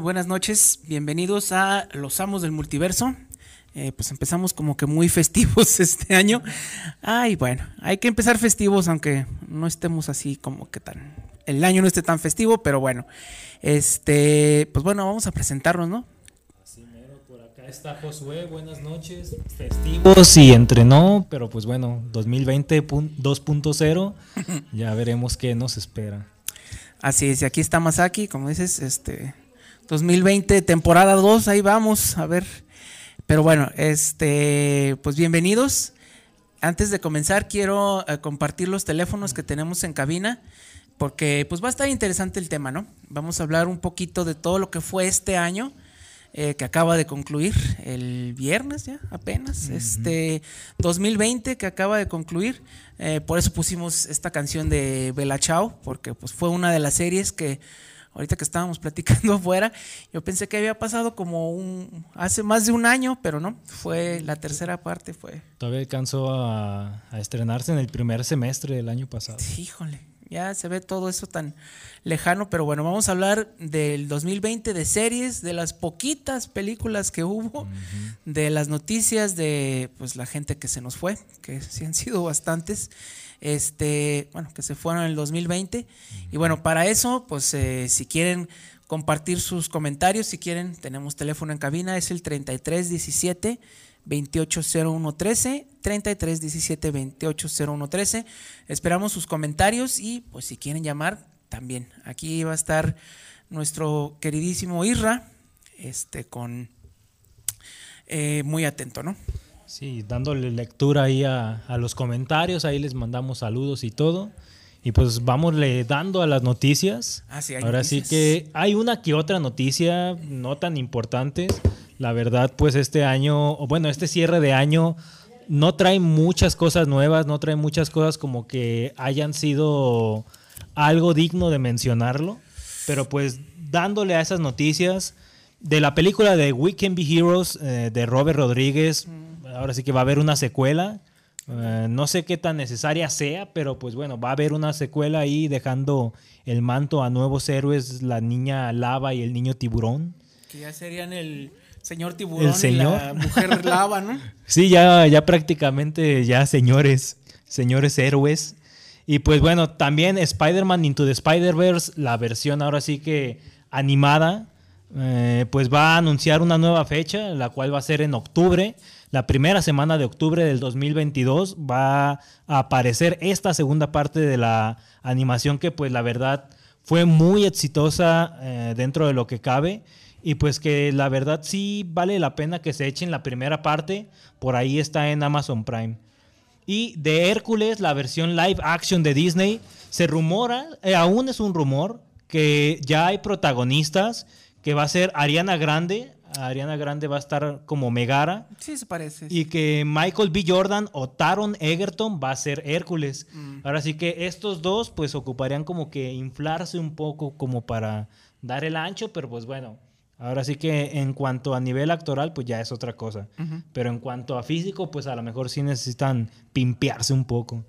Buenas noches, bienvenidos a Los Amos del Multiverso. Eh, pues empezamos como que muy festivos este año. Ay, bueno, hay que empezar festivos aunque no estemos así como que tan... El año no esté tan festivo, pero bueno. Este, pues bueno, vamos a presentarnos, ¿no? Así mero, por acá está Josué, buenas noches. Festivos y entrenó, pero pues bueno, 2020 pun- 2.0, ya veremos qué nos espera. Así es, y aquí está Masaki, como dices, este 2020, temporada 2, ahí vamos, a ver. Pero bueno, este, pues bienvenidos. Antes de comenzar, quiero eh, compartir los teléfonos que tenemos en cabina, porque pues va a estar interesante el tema, ¿no? Vamos a hablar un poquito de todo lo que fue este año, eh, que acaba de concluir el viernes ya, apenas, este 2020 que acaba de concluir. Eh, por eso pusimos esta canción de Bella Chao, porque pues fue una de las series que ahorita que estábamos platicando afuera, yo pensé que había pasado como un hace más de un año, pero no, fue la tercera parte, fue Todavía alcanzó a, a estrenarse en el primer semestre del año pasado. Híjole, ya se ve todo eso tan lejano, pero bueno, vamos a hablar del 2020 de series, de las poquitas películas que hubo, de las noticias de pues la gente que se nos fue, que sí han sido bastantes. Este, bueno, que se fueron en el 2020 y bueno, para eso pues eh, si quieren compartir sus comentarios, si quieren, tenemos teléfono en cabina, es el 3317 280113 3317 280113. Esperamos sus comentarios y pues si quieren llamar también. Aquí va a estar nuestro queridísimo Irra este con eh, muy atento, ¿no? Sí, dándole lectura ahí a, a los comentarios, ahí les mandamos saludos y todo. Y pues vamos le dando a las noticias. Ah, sí, hay Ahora noticias. sí que hay una que otra noticia no tan importantes. La verdad, pues este año, o bueno, este cierre de año no trae muchas cosas nuevas, no trae muchas cosas como que hayan sido algo digno de mencionarlo. Pero pues dándole a esas noticias de la película de We Can Be Heroes eh, de Robert Rodríguez, ahora sí que va a haber una secuela. Eh, no sé qué tan necesaria sea, pero pues bueno, va a haber una secuela ahí dejando el manto a nuevos héroes, la niña lava y el niño tiburón. Que ya serían el señor tiburón El señor. y la mujer lava, ¿no? Sí, ya, ya prácticamente ya señores, señores héroes. Y pues bueno, también Spider-Man Into the Spider-Verse, la versión ahora sí que animada, eh, pues va a anunciar una nueva fecha, la cual va a ser en octubre. La primera semana de octubre del 2022 va a aparecer esta segunda parte de la animación que pues la verdad fue muy exitosa eh, dentro de lo que cabe. Y pues que la verdad sí vale la pena que se echen la primera parte. Por ahí está en Amazon Prime. Y de Hércules, la versión live action de Disney, se rumora, eh, aún es un rumor, que ya hay protagonistas, que va a ser Ariana Grande. Ariana Grande va a estar como Megara. Sí, se parece. Y que Michael B. Jordan o Taron Egerton va a ser Hércules. Ahora sí que estos dos pues ocuparían como que inflarse un poco como para dar el ancho, pero pues bueno, ahora sí que en cuanto a nivel actoral pues ya es otra cosa. Pero en cuanto a físico pues a lo mejor sí necesitan pimpearse un poco.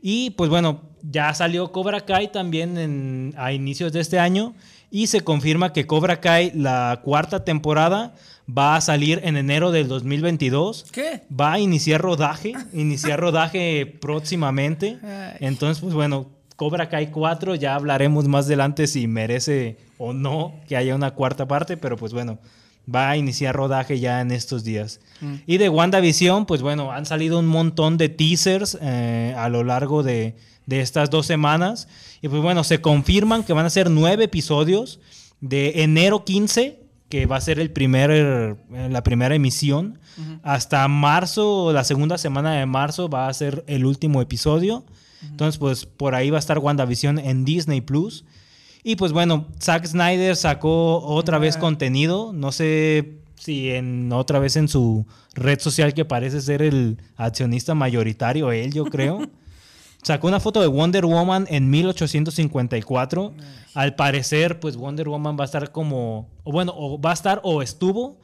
Y pues bueno, ya salió Cobra Kai también en- a inicios de este año y se confirma que Cobra Kai, la cuarta temporada, va a salir en enero del 2022. ¿Qué? Va a iniciar rodaje, iniciar rodaje próximamente. Ay. Entonces, pues bueno, Cobra Kai 4, ya hablaremos más adelante si merece o no que haya una cuarta parte, pero pues bueno, va a iniciar rodaje ya en estos días. Y de WandaVision, pues bueno, han salido un montón de teasers eh, a lo largo de, de estas dos semanas. Y pues bueno, se confirman que van a ser nueve episodios de enero 15, que va a ser el primer, eh, la primera emisión, hasta marzo, la segunda semana de marzo va a ser el último episodio. Entonces, pues por ahí va a estar WandaVision en Disney Plus. Y pues bueno, Zack Snyder sacó otra vez contenido. No sé si en otra vez en su red social que parece ser el accionista mayoritario, él, yo creo. Sacó una foto de Wonder Woman en 1854. Al parecer, pues Wonder Woman va a estar como, o bueno, o va a estar o estuvo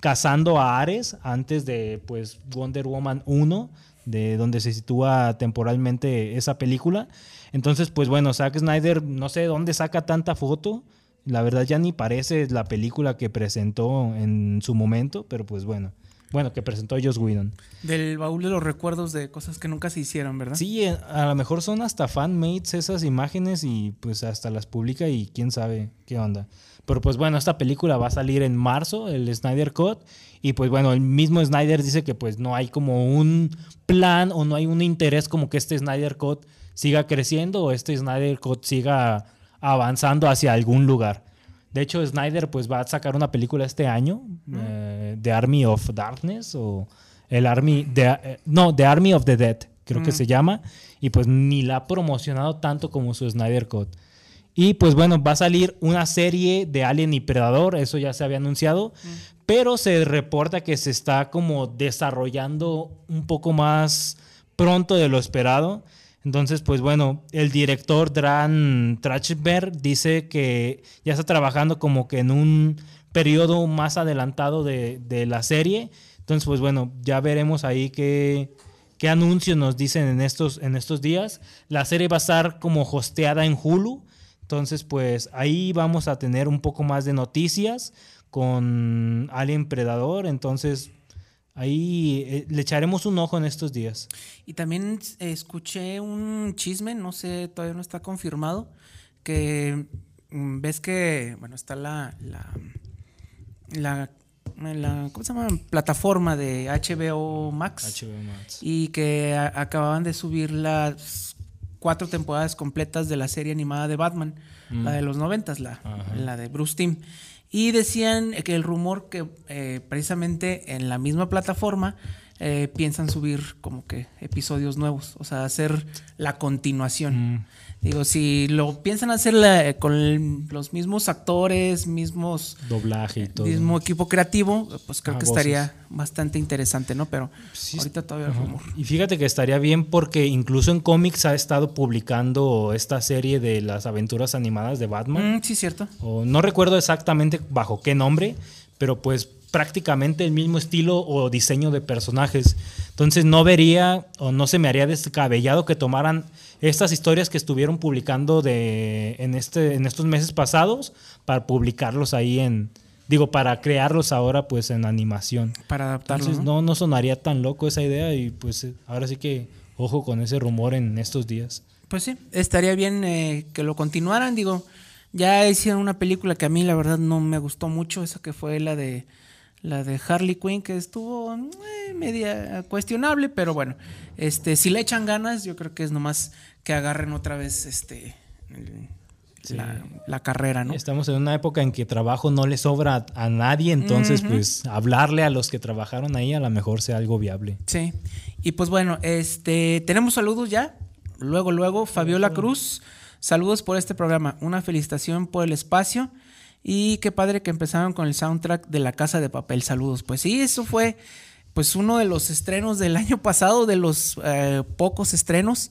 cazando a Ares antes de pues Wonder Woman 1, de donde se sitúa temporalmente esa película. Entonces, pues bueno, Zack Snyder no sé de dónde saca tanta foto. La verdad ya ni parece la película que presentó en su momento, pero pues bueno. Bueno, que presentó Joss Whedon. Del baúl de los recuerdos de cosas que nunca se hicieron, ¿verdad? Sí, eh, a lo mejor son hasta fanmates esas imágenes y pues hasta las publica y quién sabe qué onda. Pero pues bueno, esta película va a salir en marzo, el Snyder Cut. Y pues bueno, el mismo Snyder dice que pues no hay como un plan o no hay un interés como que este Snyder Cut siga creciendo o este Snyder Cut siga avanzando hacia algún lugar. De hecho, Snyder pues va a sacar una película este año, eh, The Army of Darkness o el Army, de, eh, no, The Army of the Dead, creo que se llama, y pues ni la ha promocionado tanto como su Snyder Cut. Y pues bueno, va a salir una serie de Alien y Predador, eso ya se había anunciado, pero se reporta que se está como desarrollando un poco más pronto de lo esperado. Entonces, pues bueno, el director Dran Trachberg dice que ya está trabajando como que en un periodo más adelantado de, de la serie. Entonces, pues bueno, ya veremos ahí qué, qué anuncios nos dicen en estos, en estos días. La serie va a estar como hosteada en Hulu. Entonces, pues ahí vamos a tener un poco más de noticias con Alien Predador. Entonces, ahí eh, le echaremos un ojo en estos días. Y también eh, escuché un chisme, no sé, todavía no está confirmado, que mm, ves que, bueno, está la, la, la, la- ¿cómo se llama? Plataforma de HBO Max. HBO Max. y que a- acababan de subir las cuatro temporadas completas de la serie animada de Batman, la de los noventas, la, Ajá. la de Bruce Timm. Y decían que el rumor que eh, precisamente en la misma plataforma eh, piensan subir como que episodios nuevos, o sea, hacer la continuación. Mm. Digo, si lo piensan hacer la- con el- los mismos actores, mismos Doblaje y todo. mismo equipo creativo, pues creo Ah, que voces. estaría bastante interesante, ¿no? Pero Sí, ahorita todavía rumor. Y fíjate que estaría bien porque incluso en cómics ha estado publicando esta serie de las aventuras animadas de Batman. Mm, sí, cierto. O no recuerdo exactamente bajo qué nombre, pero pues prácticamente el mismo estilo o diseño de personajes. Entonces no vería o no se me haría descabellado que tomaran estas historias que estuvieron publicando de, en, este, en estos meses pasados para publicarlos ahí en, digo, para crearlos ahora pues en animación. Para adaptarlo. Entonces ¿no? no, no sonaría tan loco esa idea y pues eh, ahora sí que ojo con ese rumor en estos días. Pues sí, estaría bien eh, que lo continuaran. Digo, ya hicieron una película que a mí la verdad no me gustó mucho, esa que fue la de la de Harley Quinn, que estuvo eh, media cuestionable, pero bueno, este, si le echan ganas, yo creo que es nomás que agarren otra vez este el- la, la carrera, ¿no? Estamos en una época en que trabajo no le sobra a, a nadie, entonces pues hablarle a los que trabajaron ahí a lo mejor sea algo viable. Sí. Y pues bueno, este, tenemos saludos ya. Luego, luego, Fabiola Cruz, saludos por este programa. Una felicitación por el espacio. Y qué padre que empezaron con el soundtrack de La Casa de Papel. Saludos. Pues sí, eso fue pues uno de los estrenos del año pasado, de los eh, pocos estrenos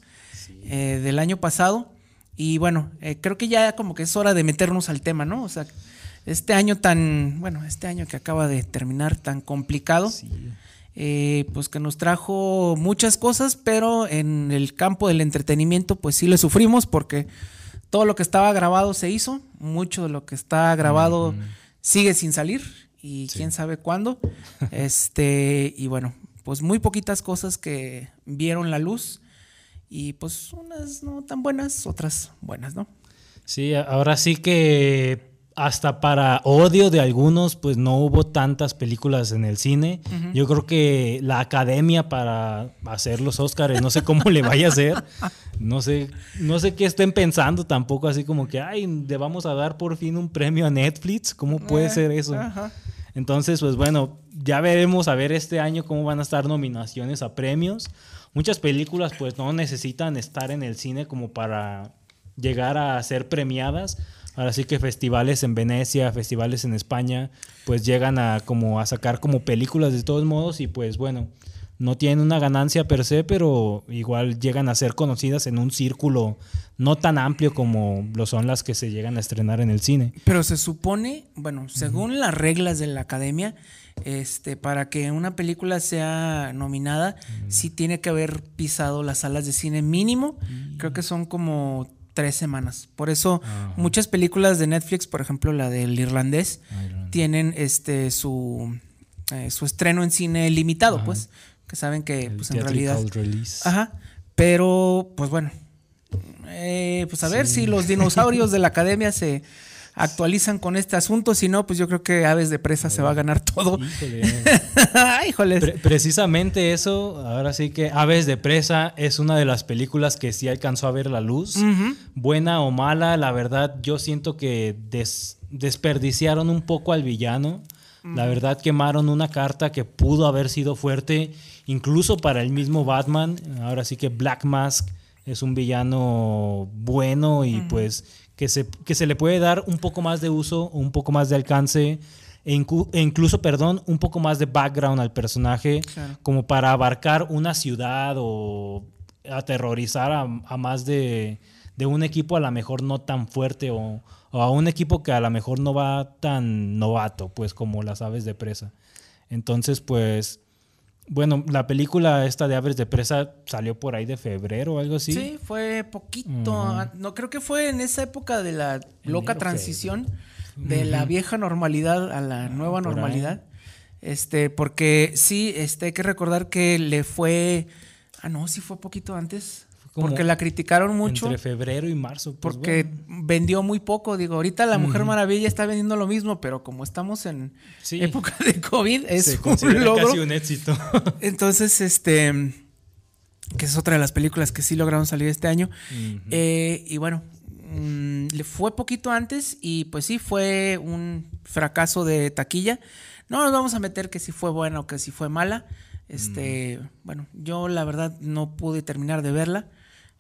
eh, del año pasado. Y bueno, eh, creo que ya como que es hora de meternos al tema, ¿no? O sea, este año tan, bueno, este año que acaba de terminar tan complicado eh, pues que nos trajo muchas cosas, pero en el campo del entretenimiento, pues sí le sufrimos porque todo lo que estaba grabado se hizo, mucho de lo que está grabado sigue sin salir y quién sabe cuándo. este, y bueno, pues muy poquitas cosas que vieron la luz y pues unas no tan buenas, otras buenas, ¿no? Sí, ahora sí que hasta para odio de algunos, pues no hubo tantas películas en el cine. Yo creo que la academia para hacer los Oscars, no sé cómo le vaya a hacer. No sé, no sé qué estén pensando tampoco, así como que, ay, le vamos a dar por fin un premio a Netflix. ¿Cómo puede Eh, ser eso? Entonces, pues bueno, ya veremos a ver este año cómo van a estar nominaciones a premios. Muchas películas pues no necesitan estar en el cine como para llegar a ser premiadas. Ahora sí que festivales en Venecia, festivales en España, pues llegan a como a sacar como películas de todos modos y pues bueno, no tienen una ganancia per se, pero igual llegan a ser conocidas en un círculo no tan amplio como lo son las que se llegan a estrenar en el cine. Pero se supone, bueno, según las reglas de la academia, este, para que una película sea nominada, sí tiene que haber pisado las salas de cine mínimo. Creo que son como tres semanas. Por eso muchas películas de Netflix, por ejemplo la del irlandés, tienen este su, eh, su estreno en cine limitado, pues, que saben que pues en realidad... Ajá. Pero, pues bueno, eh, pues a ver si los dinosaurios de la academia se actualizan con este asunto. Si no, pues yo creo que Aves de Presa se va a ganar todo. Híjole. precisamente eso, ahora sí que Aves de Presa es una de las películas que sí alcanzó a ver la luz. Buena o mala, la verdad, yo siento que desperdiciaron un poco al villano. La verdad, quemaron una carta que pudo haber sido fuerte, incluso para el mismo Batman. Ahora sí que Black Mask es un villano bueno y pues que se, que se le puede dar un poco más de uso, un poco más de alcance e, e incluso, perdón, un poco más de background al personaje, como para abarcar una ciudad o aterrorizar a, más de, un equipo a lo mejor no tan fuerte o, o, a un equipo que a lo mejor no va tan novato, pues como las aves de presa. Entonces, pues bueno, la película esta de Aves de Presa salió por ahí de febrero o algo así. Sí, fue poquito. No creo que fue en esa época de la loca transición de la vieja normalidad a la nueva normalidad. Este, porque sí, este, hay que recordar que le fue. Ah, no, sí fue poquito antes porque la criticaron mucho. Entre febrero y marzo. Pues, porque vendió muy poco. Digo, ahorita la Mujer Maravilla está vendiendo lo mismo, pero como estamos en época de COVID, es un logro. casi un éxito. Entonces, este. Que es otra de las películas que sí lograron salir este año. Eh, y bueno, mm, le fue poquito antes y pues sí fue un fracaso de taquilla. No nos vamos a meter que si fue buena o que si fue mala. Este, bueno, yo la verdad no pude terminar de verla.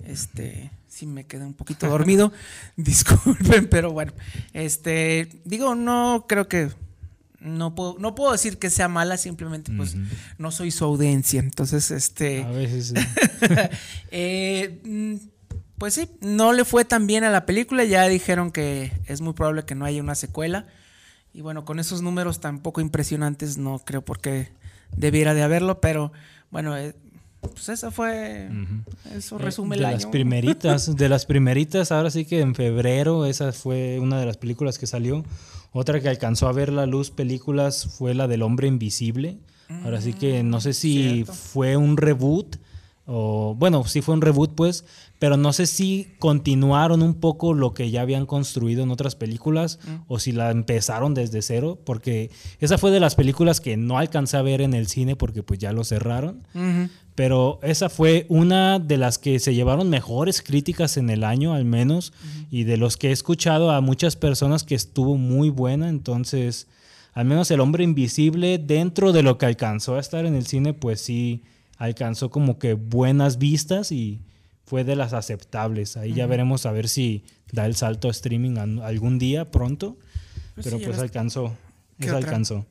Este, sí me quedé un poquito dormido. Disculpen, pero bueno. Este, digo, no creo que no puedo, no puedo decir que sea mala, simplemente pues no soy su audiencia. Entonces, este. A veces eh, mm, pues sí, no le fue tan bien a la película. Ya dijeron que es muy probable que no haya una secuela. Y bueno, con esos números tan poco impresionantes, no creo por qué debiera de haberlo, pero bueno, eh, pues esa fue. Eso eh, resume de el las primeritas, de las primeritas, ahora sí que en febrero, esa fue una de las películas que salió. Otra que alcanzó a ver la luz películas fue la del hombre invisible. Ahora sí que no sé si fue un reboot o bueno, sí fue un reboot pues, pero no sé si continuaron un poco lo que ya habían construido en otras películas mm. o si la empezaron desde cero, porque esa fue de las películas que no alcancé a ver en el cine porque pues ya lo cerraron, pero esa fue una de las que se llevaron mejores críticas en el año al menos y de los que he escuchado a muchas personas que estuvo muy buena, entonces al menos el hombre invisible dentro de lo que alcanzó a estar en el cine pues sí alcanzó como que buenas vistas y fue de las aceptables. Ahí ya veremos a ver si da el salto a streaming algún día pronto. Pues pero pues alcanzó. Esa alcanzó.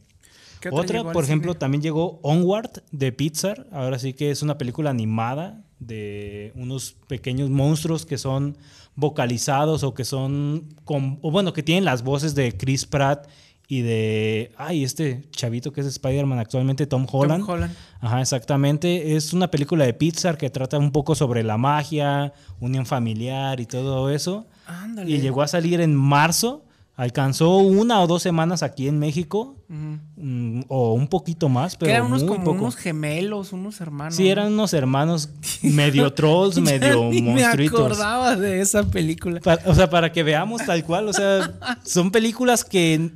Otra, por ejemplo, también llegó Onward de Pixar. Ahora sí que es una película animada de unos pequeños monstruos que son vocalizados o que son, o bueno, que tienen las voces de Chris Pratt y de, ay, este chavito que es Spider-Man actualmente, Tom Holland. Tom Holland. Ajá, exactamente. Es una película de Pixar que trata un poco sobre la magia, unión familiar y todo eso. Ándale. Y llegó a salir en marzo. Alcanzó una o dos semanas aquí en México, mm, o un poquito más, pero eran unos muy como poco. unos gemelos, unos hermanos. Sí, eran unos hermanos medio trolls, medio monstruitos. Me acordaba de esa película. o sea, para que veamos tal cual, o sea, son películas que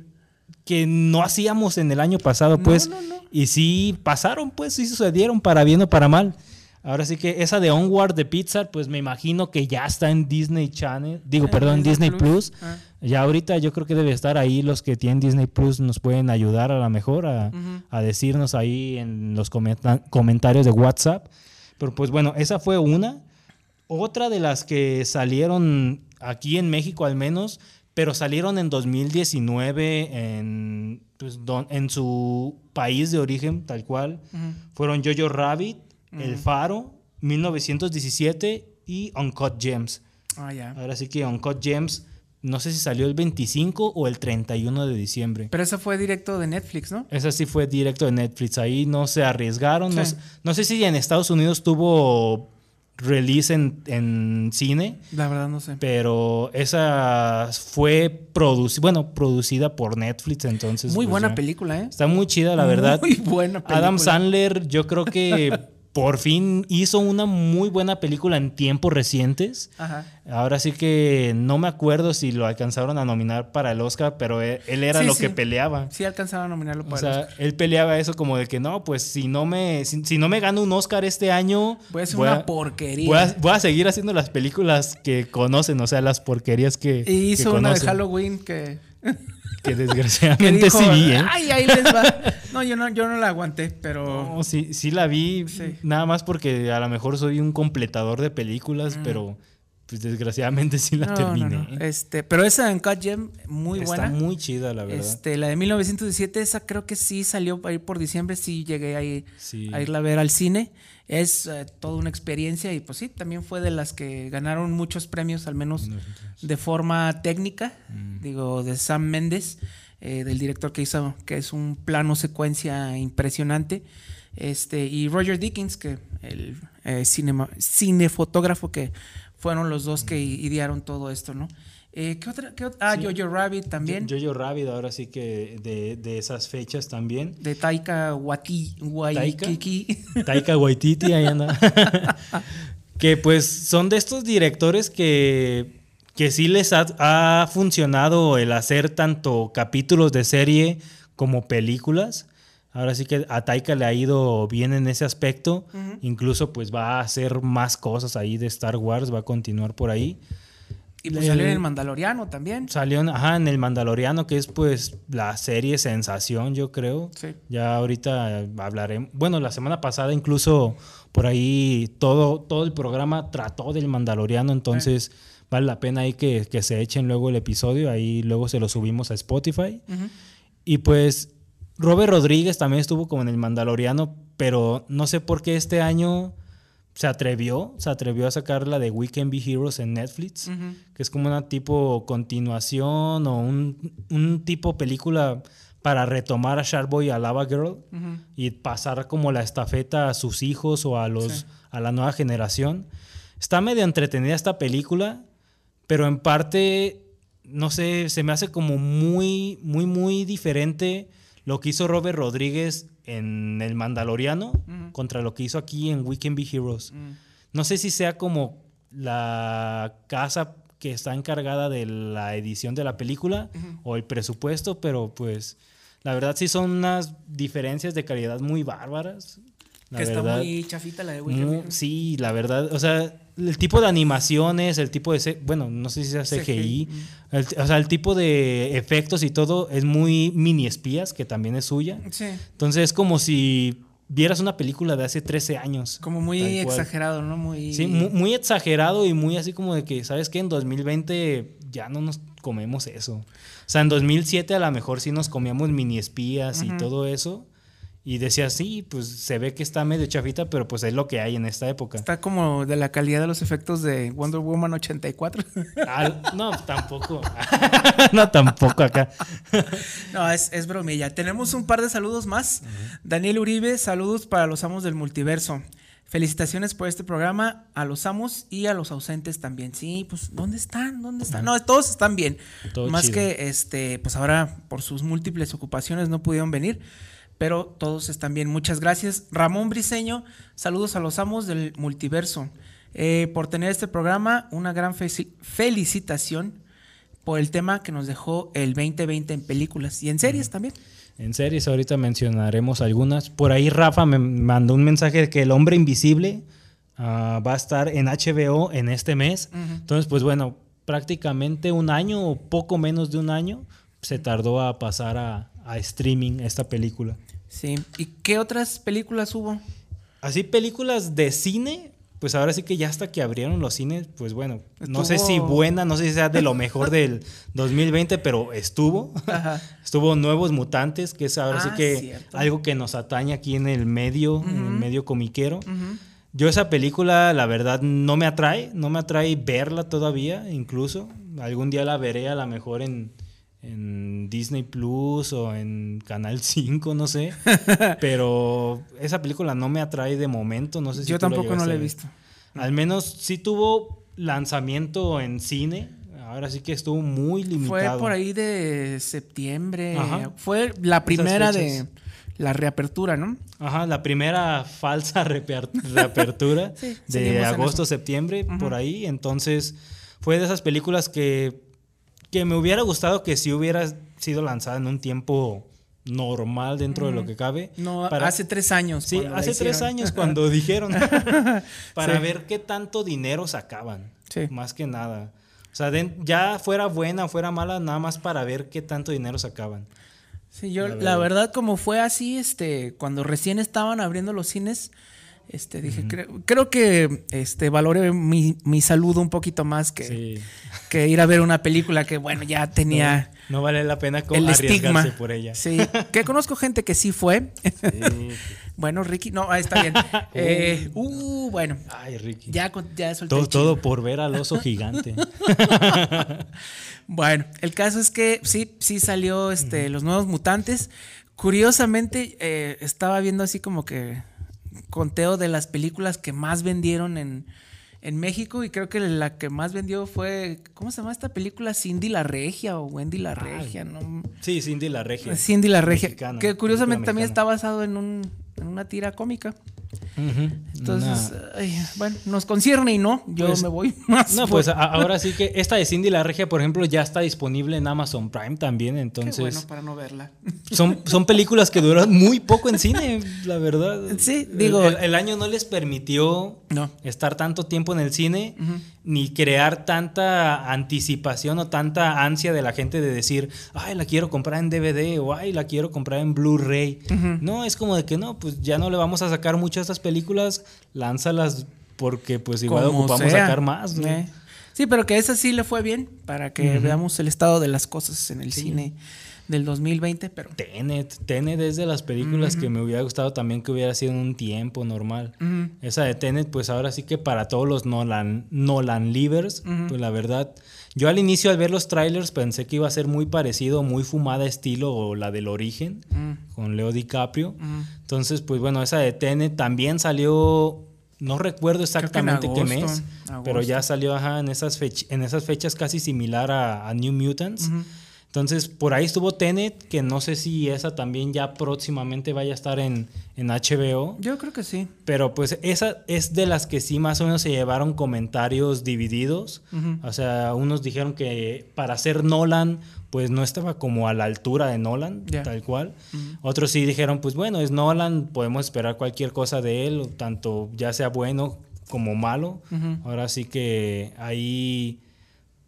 que no hacíamos en el año pasado, pues. Y sí pasaron, pues, sí sucedieron para bien o para mal. Ahora sí que esa de Onward de Pixar, pues me imagino que ya está en Disney Channel. Digo, Eh, perdón, Disney Disney Plus. Plus. Ah. Ya ahorita yo creo que debe estar ahí. Los que tienen Disney Plus nos pueden ayudar a lo mejor a, a decirnos ahí en los comenta- comentarios de WhatsApp. Pero pues bueno, esa fue una. Otra de las que salieron aquí en México al menos, pero salieron en 2019 en, pues, don- en su país de origen, tal cual. Ujú. Fueron Jojo Rabbit, El Faro, 1917 y Uncut Gems. Ah, ya. Ahora sí que Uncut Gems, no sé si salió el 25 o el 31 de diciembre. Pero eso fue directo de Netflix, ¿no? Esa sí fue directo de Netflix. Ahí no se arriesgaron. Sí. no sé si en Estados Unidos tuvo release en, en cine, La verdad no sé. pero esa fue producida, bueno, producida por Netflix, entonces. Muy pues, buena ya. película, ¿eh? Está muy chida, la verdad. Muy buena película. Adam Sandler, yo creo que por fin hizo una muy buena película en tiempos recientes. Ajá. Ahora sí que no me acuerdo si lo alcanzaron a nominar para el Oscar, pero él, él era Sí, lo sí. que peleaba. Sí alcanzaba a nominarlo O para el sea, Oscar. él peleaba eso como de que no, pues si no me, si, si no me gano un Oscar este año, Voy a hacer una porquería. voy a- voy a seguir haciendo las películas que conocen, o sea, las porquerías que, Y que hizo una de Halloween que, que desgraciadamente dijo, sí vi, ¿eh? ay, ahí les va. No, yo no, yo no la aguanté, pero No, sí, sí la vi, Sí. nada más porque a lo mejor soy un completador de películas, pero pues desgraciadamente sí la no, terminé. no. Este, pero esa en Cut Gem muy Está buena. muy chida, la verdad. Este, la de 1917, esa creo que sí salió ir por diciembre, sí llegué ahí Sí. a irla a ver al cine. Es eh, toda una experiencia y pues sí, también fue de las que ganaron muchos premios, al menos de forma técnica. Mm. Digo, de Sam Méndez, eh, del director que hizo, que es un plano secuencia impresionante. Este, y Roger Dickens, que el eh, cinema- cinefotógrafo que fueron los dos que idearon todo esto, ¿no? Eh, ¿qué otra? qué ah, Sí. Jojo Rabbit también. Jojo Rabbit, ahora sí que de, de esas fechas también. de Taika Waikiki. Taika Waititi, ahí anda. que pues son de estos directores que, que sí les ha, ha funcionado el hacer tanto capítulos de serie como películas. Ahora sí que a Taika le ha ido bien en ese aspecto. Incluso pues va a hacer más cosas ahí de Star Wars, va a continuar por ahí. Y pues El- salió en el Mandaloriano también. Salió en, ajá, en El Mandaloriano, que es pues la serie sensación, yo creo. Sí. Ya ahorita hablaremos. Bueno, la semana pasada incluso por ahí todo, todo el programa trató del Mandaloriano, entonces vale la pena ahí que, que se echen luego el episodio, ahí luego se lo subimos a Spotify. Ujú. Y pues Robert Rodríguez también estuvo como en el Mandaloriano, pero no sé por qué este año se atrevió, se atrevió a sacar la de We Can Be Heroes en Netflix, que es como una tipo continuación o un, un tipo película para retomar a Sharkboy y a Lava Girl y pasar como la estafeta a sus hijos o a los Sí. a la nueva generación. Está medio entretenida esta película, pero en parte no sé, se me hace como muy muy muy diferente lo que hizo Robert Rodríguez en El Mandaloriano Ujú. contra lo que hizo aquí en We Can Be Heroes. No sé si sea como la casa que está encargada de la edición de la película o el presupuesto, pero pues la verdad sí son unas diferencias de calidad muy bárbaras. La que está muy chafita la de muy- Wicked. sí, la verdad, o sea, el tipo de animaciones, el tipo de, bueno, no sé si sea CGI, CGI, el- o sea, el tipo de efectos y todo es muy mini espías, que también es suya. Sí, Entonces es como si vieras una película de hace 13 años. como muy exagerado, ¿no? Muy... Sí, mu- muy, exagerado y muy así como de que, ¿sabes qué? En 2020 ya no nos comemos eso. O sea, en 2007 a lo mejor sí nos comíamos mini espías y todo eso. Y decía, sí, pues se ve que está medio chafita, pero pues es lo que hay en esta época. Está como de la calidad de los efectos de Wonder Woman 84. Al- no, tampoco. no, tampoco acá. no, es, es bromilla. Tenemos un par de saludos más. Daniel Uribe, saludos para los amos del multiverso. Felicitaciones por este programa a los amos y a los ausentes también. Sí, pues, ¿dónde están? ¿Dónde están? No, todos están bien. Todo Más chido. que, este, pues ahora por sus múltiples ocupaciones no pudieron venir, pero todos están bien. Muchas gracias. Ramón Briseño, saludos a los amos del multiverso. Eh, por tener este programa, una gran felicitación por el tema que nos dejó el 2020 en películas y en series también. En series, ahorita mencionaremos algunas. Por ahí Rafa me mandó un mensaje de que El Hombre Invisible Ah, va a estar en HBO en este mes. Entonces, pues bueno, prácticamente un año o poco menos de un año se tardó a pasar a, a streaming esta película. Sí. ¿Y qué otras películas hubo? Así películas de cine, pues ahora sí que ya hasta que abrieron los cines, pues bueno, no sé si buena, no sé si sea de lo mejor del 2020, pero estuvo. Ajá. Estuvo Nuevos Mutantes, que es ahora sí Ah, que cierto. algo que nos atañe aquí en el medio, en el medio comiquero. Yo esa película, la verdad, no me atrae, no me atrae verla todavía, incluso. Algún día la veré a lo mejor en, en Disney Plus o en Canal 5, no sé. Pero esa película no me atrae de momento, no sé si Yo tú tampoco no llegaste la he visto. Al menos sí tuvo lanzamiento en cine, ahora sí que estuvo muy limitado. Fue por ahí de septiembre. Ajá. Fue la primera de la reapertura, ¿no? Ajá, la primera falsa reaper- reapertura Sí, de agosto, septiembre, por ahí. Entonces, fue de esas películas que, que me hubiera gustado que sí hubiera sido lanzada en un tiempo normal dentro de lo que cabe. No, Para- hace tres años. Sí, la hace tres años cuando dijeron. para Sí. ver qué tanto dinero sacaban. Sí. Más que nada. O sea, de- ya fuera buena o fuera mala, nada más para ver qué tanto dinero sacaban. Sí, yo La la verdad. verdad. como fue así, este, cuando recién estaban abriendo los cines, este, dije, creo, creo que este valoré mi, mi saludo un poquito más que, Sí. que ir a ver una película que bueno ya tenía No vale la pena el arriesgarse estigma. por ella. Sí, que conozco gente que sí fue. Sí. bueno, Ricky, no, está bien. Eh, uh, bueno, Ay, Ricky. ya, ya solté todo, el todo por ver al oso gigante. Bueno, el caso es que sí, sí salió este, los nuevos mutantes. Curiosamente, eh, estaba viendo así como que conteo de las películas que más vendieron en, en México y creo que la que más vendió fue, ¿cómo se llama esta película? Cindy la Regia o Wendy la Regia, ¿no? Sí, Cindy la regia. Cindy la Regia, Mexicana, que curiosamente también está basado en, un, en una tira cómica. Entonces, ay, bueno, nos concierne y no, yo Pues, me voy más. No, por- pues a- ahora sí que esta de Cindy la Regia, por ejemplo, ya está disponible en Amazon Prime también. Qué Entonces, bueno para no verla. son, son películas que duran muy poco en cine, la verdad. Sí, digo- El, el año no les permitió No. estar tanto tiempo en el cine, ni crear tanta anticipación o tanta ansia de la gente de decir, ay, la quiero comprar en DVD o ay, la quiero comprar en Blu-ray. No, es como de que no, pues ya no le vamos a sacar mucho a estas películas, lánzalas porque pues igual Como ocupamos sea. sacar más. ¿no? Eh. Sí, pero que esa sí le fue bien para que veamos el estado de las cosas en el cine del 2020, pero Tenet, Tenet es de las películas que me hubiera gustado también que hubiera sido en un tiempo normal. Esa de Tenet, pues ahora sí que para todos los Nolan, Nolan livers, pues la verdad, yo al inicio al ver los trailers pensé que iba a ser muy parecido, muy fumada estilo o la del origen con Leo DiCaprio. Entonces, pues bueno, esa de Tenet también salió, no recuerdo exactamente qué agosto, mes, agosto. pero ya salió ajá, en, esas en esas fechas casi similar a, a New Mutants. Entonces, por ahí estuvo Tenet, que no sé si esa también ya próximamente vaya a estar en, en HBO. yo creo que sí. Pero pues esa es de las que sí más o menos se llevaron comentarios divididos. O sea, unos dijeron que para ser Nolan, pues no estaba como a la altura de Nolan, tal cual. Otros sí dijeron, pues bueno, es Nolan, podemos esperar cualquier cosa de él, tanto ya sea bueno como malo. Ahora sí que ahí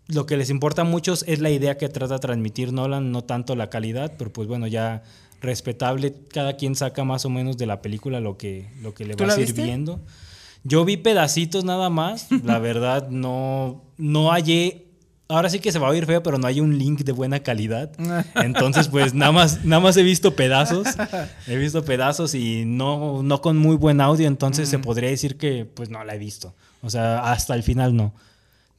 lo que les importa a muchos es la idea que trata de transmitir Nolan, no tanto la calidad, pero pues bueno, ya respetable, cada quien saca más o menos de la película lo que, lo que le ¿Tú va sirviendo. Yo vi pedacitos nada más, la verdad no, no hallé, ahora sí que se va a oír feo, pero no hay un link de buena calidad. Entonces pues nada más, nada más he visto pedazos, he visto pedazos y no, no con muy buen audio, entonces Mm. se podría decir que pues no la he visto. O sea, hasta el final no.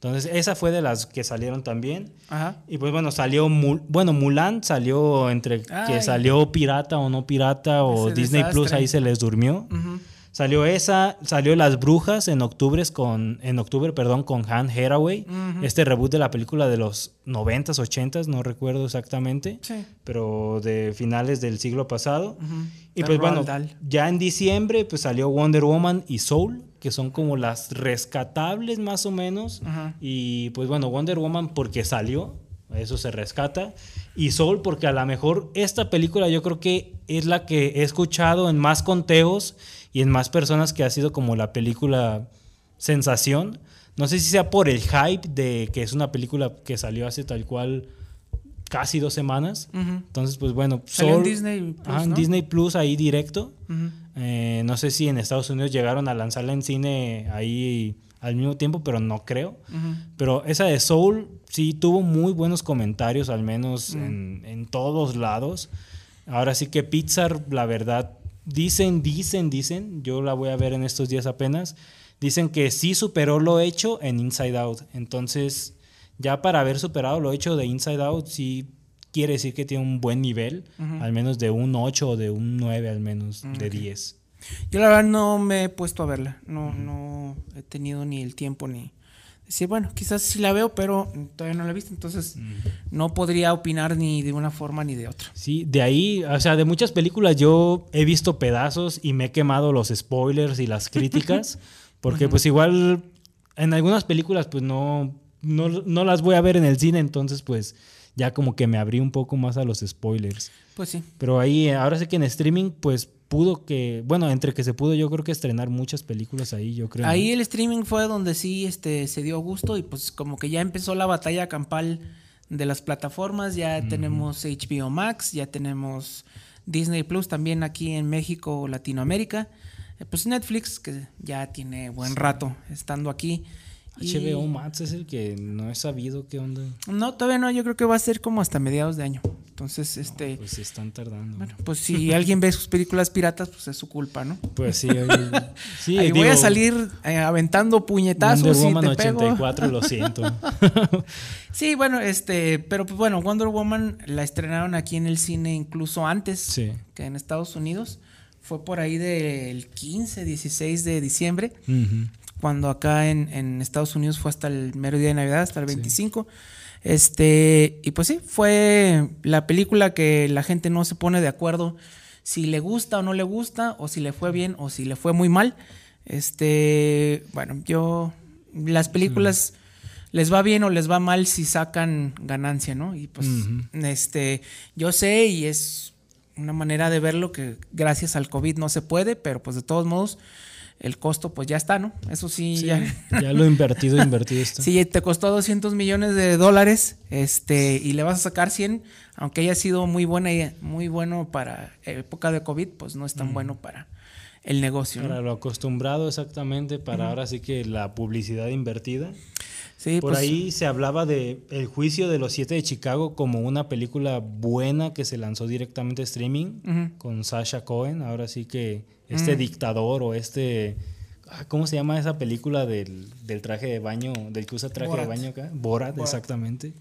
Entonces, esa fue de las que salieron también. Ajá. Y pues bueno, salió, Mul- bueno, Mulan salió entre que salió pirata o no pirata o Ese Disney Plus ahí se les durmió. Salió esa, salió Las Brujas en octubre con, en octubre, perdón, con Han Haraway. Este reboot de la película de los 90s, 80s, no recuerdo exactamente, Sí. pero de finales del siglo pasado. Y pues bueno, Dahl. ya en diciembre pues salió Wonder Woman y Soul, que son como las rescatables más o menos. Y pues bueno, Wonder Woman porque salió, eso se rescata. Y Soul porque a lo mejor esta película yo creo que es la que he escuchado en más conteos y en más personas que ha sido como la película sensación. No sé si sea por el hype de que es una película que salió hace tal cual casi dos semanas. Entonces, pues bueno, Salió en Soul- Disney Plus, Ajá, en ¿no? Disney Plus ahí directo. Eh, no sé si en Estados Unidos llegaron a lanzarla en cine ahí al mismo tiempo, pero no creo. Pero esa de Soul sí tuvo muy buenos comentarios, al menos en, en todos lados. Ahora sí que Pixar, la verdad, dicen, dicen, dicen, yo la voy a ver en estos días apenas, dicen que sí superó lo hecho en Inside Out. Entonces, ya para haber superado lo hecho de Inside Out, sí quiere decir que tiene un buen nivel, al menos de un 8 o de un 9 al menos, de 10. Yo la verdad no me he puesto a verla. No, no he tenido ni el tiempo ni decir, bueno, quizás sí la veo, pero todavía no la he visto, entonces no podría opinar ni de una forma ni de otra. Sí, de ahí, o sea, de muchas películas yo he visto pedazos y me he quemado los spoilers y las críticas, porque pues igual en algunas películas pues no, no, no las voy a ver en el cine, entonces pues ya como que me abrí un poco más a los spoilers. Pues sí. Pero ahí, ahora sé que en streaming pues pudo que, bueno, entre que se pudo yo creo que estrenar muchas películas ahí, yo creo. ¿no? Ahí el streaming fue donde sí este, se dio gusto y pues como que ya empezó la batalla campal de las plataformas. Ya tenemos HBO Max, ya tenemos Disney Plus también aquí en México Latinoamérica. Eh, Pues Netflix, que ya tiene buen rato estando aquí. Y- HBO Max es el que no he sabido qué onda. No, todavía no, yo creo que va a ser como hasta mediados de año. Entonces, este, Pues se están tardando. bueno, pues si alguien ve sus películas piratas, pues es su culpa, ¿no? Pues sí, sí, Ahí voy a salir eh, aventando puñetazos Wonder y Woman te pego. 84, lo siento. Sí, bueno, este, pero pues bueno, Wonder Woman la estrenaron aquí en el cine incluso antes Sí. que en Estados Unidos. Fue por ahí del 15, 16 de diciembre, Ujú. Cuando acá en, en Estados Unidos fue hasta el mero día de Navidad, hasta el 25. Este, y pues sí, fue la película que la gente no se pone de acuerdo si le gusta o no le gusta, o si le fue bien o si le fue muy mal. Este, bueno, yo, las películas les va bien o les va mal si sacan ganancia, ¿no? Y pues, este, yo sé y es una manera de verlo que gracias al COVID no se puede, pero pues de todos modos el costo pues ya está, ¿no? Eso sí, Sí, ya. ya lo invertido, invertido está. Si te costó 200 millones de dólares este, y le vas a sacar 100, aunque haya sido muy buena y muy bueno para época de COVID, pues no es tan bueno para el negocio. ¿no? Para lo acostumbrado exactamente, para ahora sí que la publicidad invertida. Sí, Por pues, ahí se hablaba de El juicio de los siete de Chicago como una película buena que se lanzó directamente a streaming con Sasha Cohen. Ahora sí que este Mm. dictador o este... ah, ¿Cómo se llama esa película del, del traje de baño, del que usa traje Borat. de baño acá? Borat, Borat. exactamente.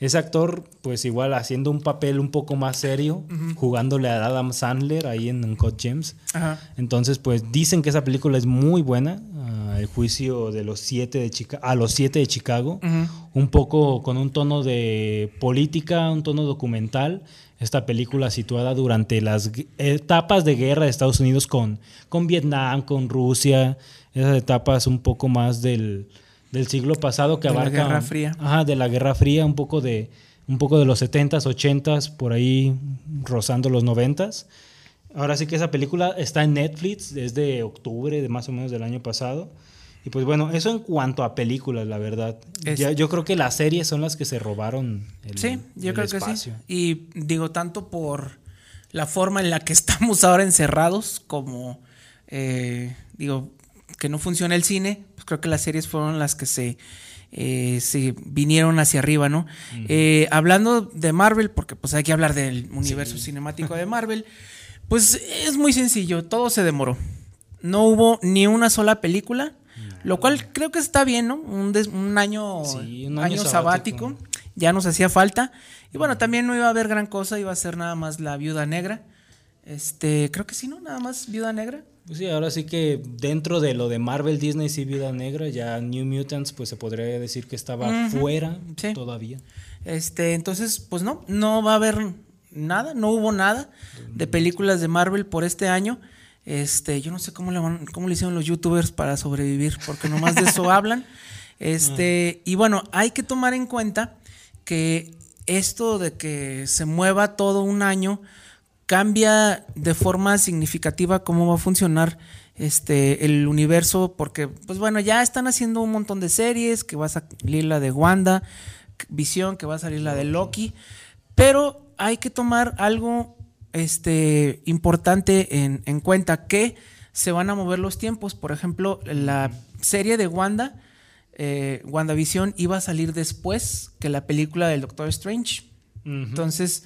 Ese actor, pues igual haciendo un papel un poco más serio, jugándole a Adam Sandler ahí en Uncut Gems. Ajá. Entonces, pues dicen que esa película es muy buena, ah, el juicio de los siete de Chica a los siete de Chicago, un poco con un tono de política, un tono documental. Esta película situada durante las etapas de guerra de Estados Unidos con, con Vietnam, con Rusia, esas etapas un poco más del, del siglo pasado que De la abarca Guerra Fría. Ajá, de la Guerra Fría, un poco de un poco de los 70s, 80s, por ahí rozando los 90s. Ahora sí que esa película está en Netflix desde octubre de más o menos del año pasado. Y pues bueno, eso en cuanto a películas, la verdad. Ya- yo creo que las series son las que se robaron el, Sí, yo el creo que espacio. sí. Y digo, tanto por la forma en la que estamos ahora encerrados, como eh, digo, que no funciona el cine, pues creo que las series fueron las que se, eh, se vinieron hacia arriba, ¿no? Eh, hablando de Marvel, porque pues hay que hablar del universo cinemático de Marvel, pues es muy sencillo, todo se demoró. No hubo ni una sola película, lo cual creo que está bien, ¿no? Un, des- un año, Sí, un año año sabático. sabático. Ya nos hacía falta. Y bueno, también no iba a haber gran cosa, iba a ser nada más la viuda negra. Este, creo que sí, ¿no? Nada más viuda negra. Pues sí, ahora sí que dentro de lo de Marvel, Disney y Viuda Negra, ya New Mutants, pues se podría decir que estaba fuera Sí. todavía. Este, entonces, pues no, no va a haber nada, no hubo nada de películas de Marvel por este año. Este, yo no sé cómo le, van- cómo le hicieron los youtubers para sobrevivir, porque nomás de eso hablan. Este, y bueno, hay que tomar en cuenta que esto de que se mueva todo un año cambia de forma significativa cómo va a funcionar este, el universo, porque, pues bueno, ya están haciendo un montón de series, que va a salir la de Wanda, Visión, que va a salir la de Loki, pero hay que tomar algo este, importante en, en cuenta, que se van a mover los tiempos. Por ejemplo, la serie de Wanda, eh, WandaVision, iba a salir después que la película del Doctor Strange. Entonces,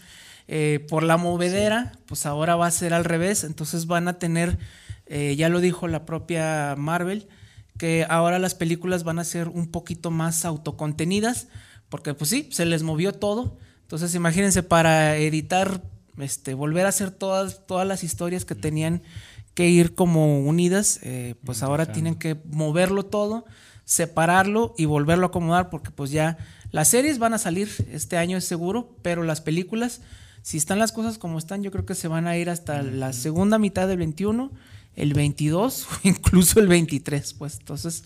eh, por la movedera, pues ahora va a ser al revés. Entonces van a tener, eh, ya lo dijo la propia Marvel, que ahora las películas van a ser un poquito más autocontenidas, porque pues sí, se les movió todo. Entonces imagínense, para editar, este, volver a hacer todas, todas las historias que tenían que ir como unidas, eh, pues ahora tienen que moverlo todo, separarlo y volverlo a acomodar porque pues ya las series van a salir este año es seguro, pero las películas, si están las cosas como están, yo creo que se van a ir hasta la segunda mitad del 21, el 22 o incluso el 23, pues. Entonces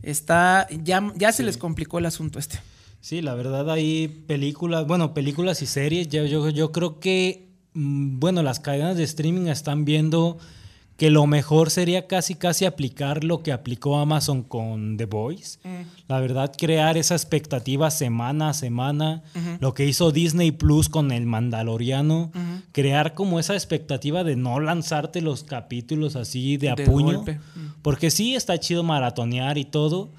está ya ya se les complicó el asunto este. Sí, la verdad hay películas, bueno, películas y series, yo, yo, yo creo que, mm, bueno, las cadenas de streaming están viendo que lo mejor sería casi casi aplicar lo que aplicó Amazon con The Voice. Mm. La verdad, crear esa expectativa semana a semana, lo que hizo Disney Plus con el Mandaloriano, crear como esa expectativa de no lanzarte los capítulos así de a puño. Mm. Porque sí está chido maratonear y todo,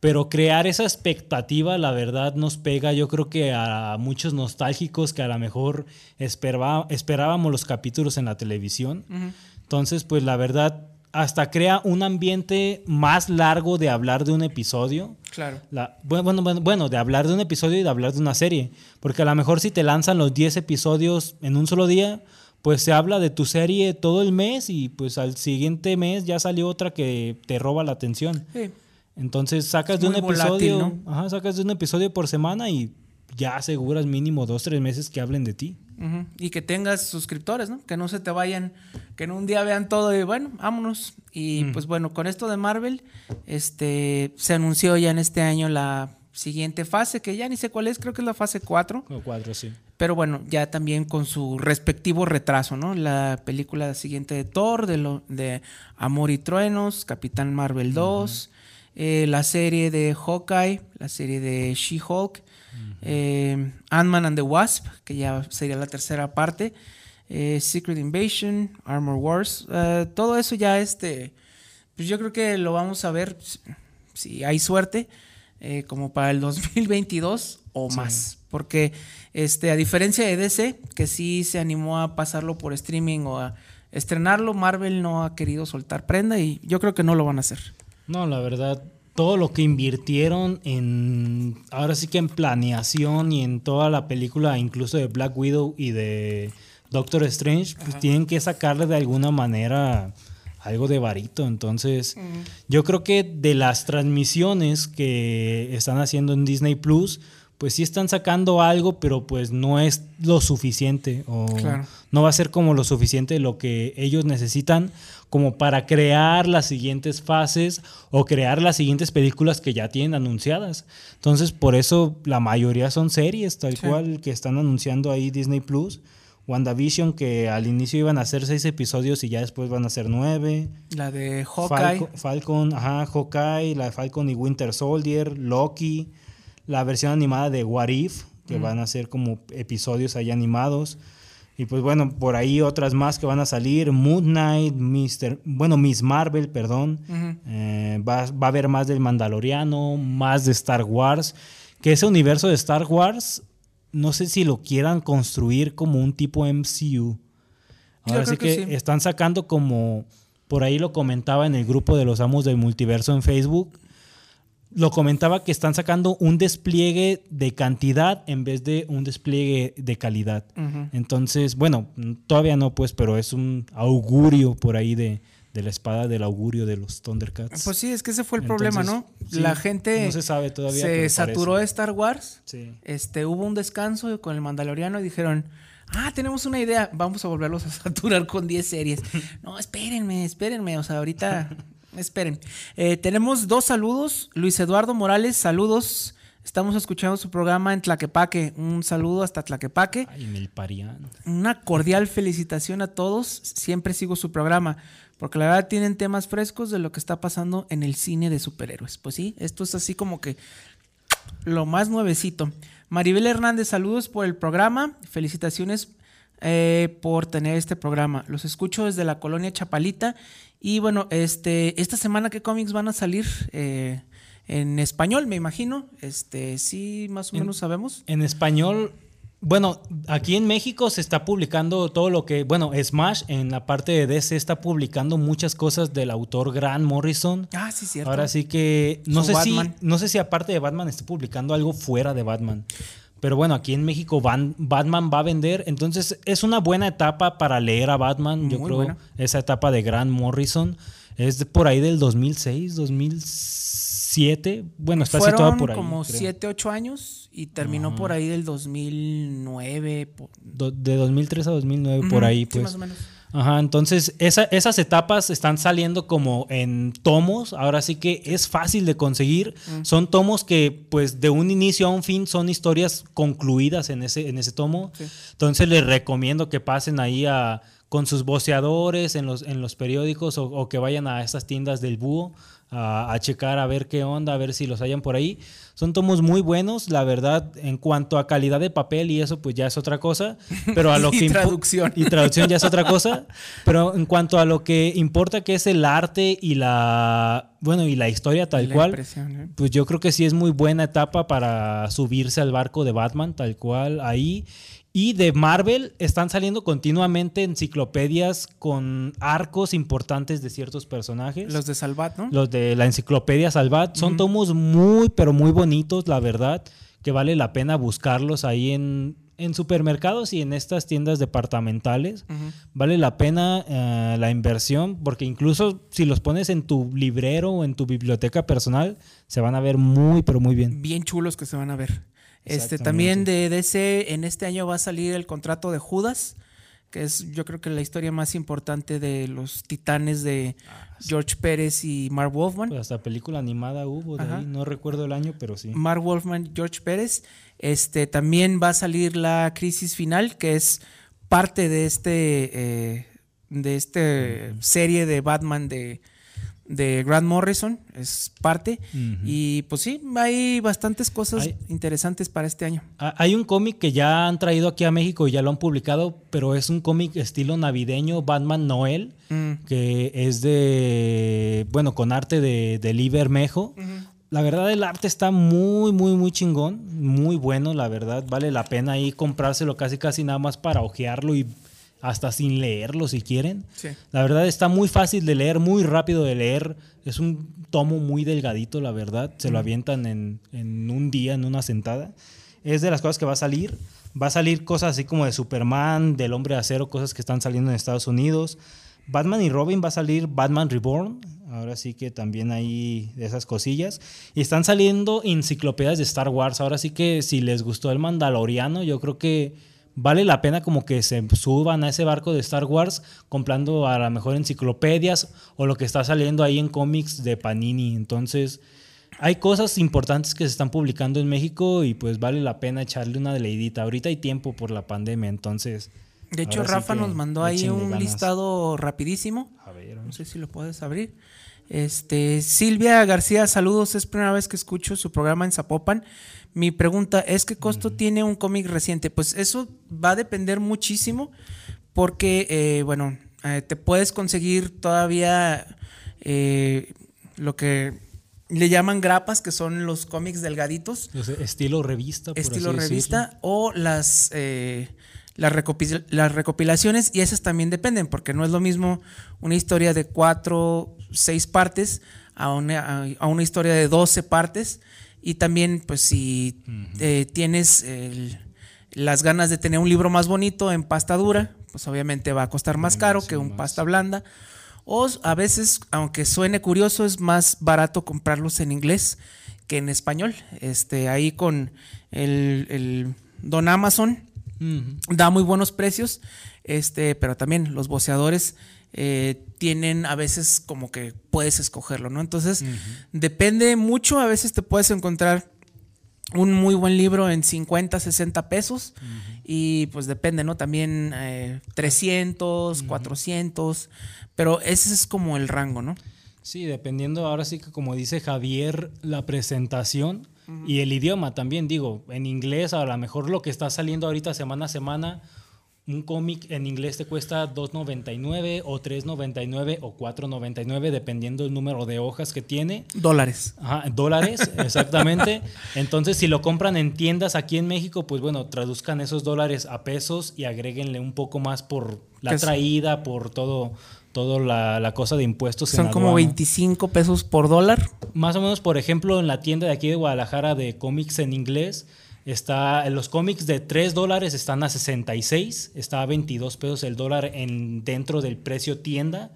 pero crear esa expectativa, la verdad, nos pega, yo creo que a muchos nostálgicos que a lo mejor esperábamos los capítulos en la televisión. Entonces, pues la verdad, hasta crea un ambiente más largo de hablar de un episodio. Claro. bueno, bueno, bueno, de hablar de un episodio y de hablar de una serie. Porque a lo mejor si te lanzan los 10 episodios en un solo día, pues se habla de tu serie todo el mes y pues al siguiente mes ya salió otra que te roba la atención. Sí. Entonces sacas de un episodio, ajá, sacas de un episodio por semana y ya aseguras mínimo dos, tres meses que hablen de ti. Y que tengas suscriptores, ¿no? Que no se te vayan, que en un día vean todo y bueno, vámonos. Y pues bueno, con esto de Marvel, este, se anunció ya en este año la siguiente fase, que ya ni sé cuál es, creo que es la fase 4. O 4, sí. Pero bueno, ya también con su respectivo retraso, ¿no? La película siguiente de Thor, de, lo, de Amor y Truenos, Capitán Marvel 2, eh, la serie de Hawkeye, la serie de She-Hulk eh, Ant-Man and the Wasp, que ya sería la tercera parte, eh, Secret Invasion, Armor Wars, eh, todo eso ya este, pues yo creo que lo vamos a ver, si hay suerte, como para el 2022 o más, porque este, a diferencia de DC, que sí se animó a pasarlo por streaming o a estrenarlo, Marvel no ha querido soltar prenda y yo creo que no lo van a hacer. No, la verdad, todo lo que invirtieron en, ahora sí que en planeación y en toda la película, incluso de Black Widow y de Doctor Strange, pues tienen que sacarle de alguna manera algo de varito. Entonces, yo creo que de las transmisiones que están haciendo en Disney Plus, pues sí están sacando algo, pero pues no es lo suficiente o no va a ser como lo suficiente lo que ellos necesitan como para crear las siguientes fases o crear las siguientes películas que ya tienen anunciadas. Entonces, por eso la mayoría son series, tal cual, que están anunciando ahí Disney Plus. WandaVision, que al inicio iban a ser seis episodios y ya después van a ser nueve. La de Hawkeye. Falcon, Falcon ajá, Hawkeye, la de Falcon y Winter Soldier, Loki la versión animada de What If, que van a ser como episodios ahí animados. Y pues bueno, por ahí otras más que van a salir. Moon Knight, Mister, bueno, Miss Marvel, perdón. Eh, va, a haber más del Mandaloriano, más de Star Wars. Que ese universo de Star Wars, no sé si lo quieran construir como un tipo MCU. Ahora sí que, están sacando como, por ahí lo comentaba en el grupo de los amos del multiverso en Facebook, lo comentaba que están sacando un despliegue de cantidad en vez de un despliegue de calidad. Entonces, bueno, todavía no, pues, pero es un augurio por ahí de, la espada del augurio de los Thundercats. Pues sí, es que ese fue el problema, ¿no? la gente no se, sabe todavía se saturó de Star Wars. Este, hubo un descanso con el Mandaloriano y dijeron, ah, tenemos una idea, vamos a volverlos a saturar con 10 series. no, espérenme, espérenme, o sea, ahorita Esperen. Eh, tenemos dos saludos. Luis Eduardo Morales, saludos. Estamos escuchando su programa en Tlaquepaque. Un saludo hasta Tlaquepaque. Ay, en el Parián. Una cordial felicitación a todos. Siempre sigo su programa. porque la verdad tienen temas frescos de lo que está pasando en el cine de superhéroes. Pues sí, esto es así como que lo más nuevecito. Maribel Hernández, saludos por el programa. Felicitaciones eh, por tener este programa. Los escucho desde la colonia Chapalita. Y bueno, este, esta semana, ¿qué cómics van a salir? Eh, en español, me imagino. Este, sí, más o menos sabemos. En español, bueno, aquí en México se está publicando todo lo que, bueno, Smash en la parte de DC está publicando muchas cosas del autor Grant Morrison. Ah, sí, cierto. Ahora sí que no Su sé si no sé si aparte de Batman está publicando algo fuera de Batman. Pero bueno, aquí en México van- Batman va a vender, entonces es una buena etapa para leer a Batman, yo Muy creo. buena. Esa etapa de Grant Morrison es de por ahí del 2006, 2007. Bueno, está Fueron situado por ahí. como creo. 7, 8 años y terminó por ahí del 2009. por- Do- de 2003 a 2009, por Ujú, ahí, sí, pues. más o menos. Ajá, entonces esa- esas etapas están saliendo como en tomos, ahora sí que es fácil de conseguir, Mm. son tomos que pues de un inicio a un fin son historias concluidas en ese, en ese tomo, Sí. entonces les recomiendo que pasen ahí a, con sus voceadores en los, en los periódicos o, o que vayan a estas tiendas del búho a, a checar a ver qué onda, a ver si los hayan por ahí. Son tomos muy buenos, la verdad, en cuanto a calidad de papel y eso pues ya es otra cosa, pero a lo Y que traducción. y traducción ya es otra cosa, pero en cuanto a lo que importa que es el arte y la bueno, y la historia tal La cual, ¿eh? pues yo creo que sí es muy buena etapa para subirse al barco de Batman, tal cual, ahí. Y de Marvel están saliendo continuamente enciclopedias con arcos importantes de ciertos personajes. Los de Salvat, ¿no? Los de la enciclopedia Salvat son tomos muy, pero muy bonitos, la verdad, que vale la pena buscarlos ahí en, en supermercados y en estas tiendas departamentales. Vale la pena eh, la inversión porque incluso si los pones en tu librero o en tu biblioteca personal, se van a ver muy, pero muy bien. Bien chulos que se van a ver. Este también de DC en este año va a salir el contrato de Judas, que es yo creo que la historia más importante de los titanes de George Pérez y Mark Wolfman. Pues hasta película animada hubo de Ajá. ahí, no recuerdo el año, pero sí. Mark Wolfman, George Pérez. Este también va a salir la crisis final, que es parte de este eh, de este serie de Batman de, de Grant Morrison, es parte. Y pues sí, hay bastantes cosas Hay- interesantes para este año. Hay un cómic que ya han traído aquí a México y ya lo han publicado, pero es un cómic estilo navideño, Batman Noel, Mm. que es de, bueno, con arte de, de Lee Bermejo. La verdad el arte está muy, muy, muy chingón, muy bueno, la verdad. Vale la pena ahí comprárselo casi, casi nada más para ojearlo y hasta sin leerlo si quieren. Sí. La verdad está muy fácil de leer, muy rápido de leer. Es un tomo muy delgadito, la verdad. Se lo avientan en, en un día, en una sentada. Es de las cosas que va a salir. Va a salir cosas así como de Superman, del Hombre de Acero, cosas que están saliendo en Estados Unidos. Batman y Robin va a salir Batman Reborn. Ahora sí que también hay de esas cosillas. Y están saliendo enciclopedias de Star Wars. Ahora sí que si les gustó el Mandaloriano, yo creo que vale la pena como que se suban a ese barco de Star Wars comprando a lo mejor enciclopedias o lo que está saliendo ahí en cómics de Panini. Entonces, hay cosas importantes que se están publicando en México y pues vale la pena echarle una leidita. Ahorita hay tiempo por la pandemia, entonces... De hecho, sí Rafa nos mandó ahí un ganas. listado rapidísimo. A ver, No sé si lo puedes abrir. Este, Silvia García, saludos. Es primera vez que escucho su programa en Zapopan. Mi pregunta es qué costo tiene un cómic reciente. Pues eso va a depender muchísimo porque, eh, bueno, eh, te puedes conseguir todavía eh, lo que le llaman grapas, que son los cómics delgaditos estilo revista. por estilo así revista o las, eh, las, las recopilaciones y esas también dependen porque no es lo mismo una historia de cuatro, seis partes a una, a- a una historia de 12 partes y también pues si eh, tienes el- las ganas de tener un libro más bonito en pasta dura, pues obviamente va a costar más caro que un pasta blanda. O a veces, aunque suene curioso, es más barato comprarlos en inglés que en español. Este, ahí con el, el Don Amazon da muy buenos precios, este, pero también los boceadores eh, tienen a veces como que puedes escogerlo, ¿no? Entonces, depende mucho, a veces te puedes encontrar un muy buen libro en 50, 60 pesos. Y pues depende, ¿no? También eh, 300, 400. Pero ese es como el rango, ¿no? Sí, dependiendo ahora sí que como dice Javier, la presentación y el idioma también, digo, en inglés a lo mejor lo que está saliendo ahorita semana a semana, un cómic en inglés te cuesta 2.99 o 3.99 o 4.99 dependiendo el número de hojas que tiene. Dólares. Ajá, dólares, exactamente. Entonces, si lo compran en tiendas aquí en México, pues bueno, traduzcan esos dólares a pesos y agréguenle un poco más por la es- traída, por todo, todo la, la cosa de impuestos. en Son como aduana. 25 pesos por dólar. Más o menos, por ejemplo, en la tienda de aquí de Guadalajara de cómics en inglés, está los cómics de 3 dólares están a 66, está a 22 pesos el dólar en, dentro del precio tienda.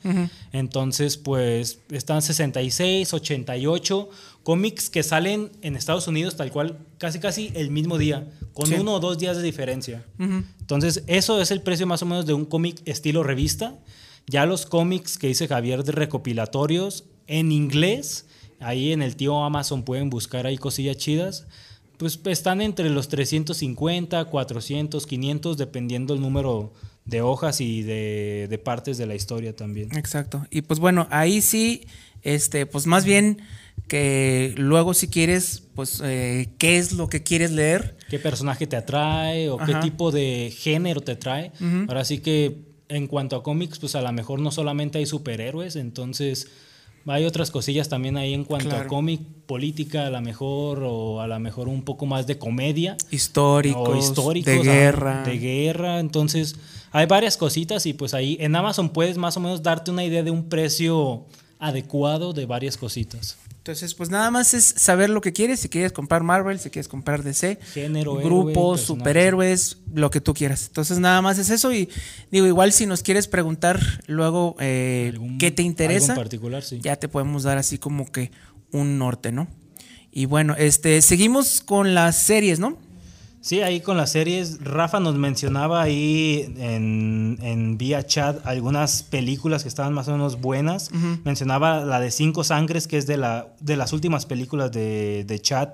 Entonces, pues están 66, 88 cómics que salen en Estados Unidos tal cual, casi casi el mismo día, con Sí. uno o dos días de diferencia. Entonces, eso es el precio más o menos de un cómic estilo revista. Ya los cómics que dice Javier de recopilatorios en inglés, ahí en el tío Amazon pueden buscar ahí cosillas chidas. Pues están entre los 350, 400, 500, dependiendo el número de hojas y de, de partes de la historia también. Exacto. Y pues bueno, ahí sí, este, pues más bien que luego si quieres, pues, eh, ¿qué es lo que quieres leer? qué personaje te atrae o Ajá. qué tipo de género te atrae. Ahora sí que en cuanto a cómics, pues a lo mejor no solamente hay superhéroes, entonces hay otras cosillas también ahí en cuanto Claro. a cómic, política a lo mejor o a lo mejor un poco más de comedia. Históricos, o históricos de guerra. de guerra entonces hay varias cositas y pues ahí en Amazon puedes más o menos darte una idea de un precio adecuado de varias cositas Entonces, pues nada más es saber lo que quieres. Si quieres comprar Marvel, si quieres comprar DC, Género, grupos, superhéroes, lo que tú quieras. Entonces, nada más es eso. Y digo, igual si nos quieres preguntar luego eh, Algún- qué te interesa, en particular sí ya te podemos dar así como que un norte, ¿no? Y bueno, este, seguimos con las series, ¿no? Sí, ahí con las series, Rafa nos mencionaba ahí en, en vía chat algunas películas que estaban más o menos buenas. Mencionaba la de Cinco Sangres, que es de, la, de las últimas películas de, de Chad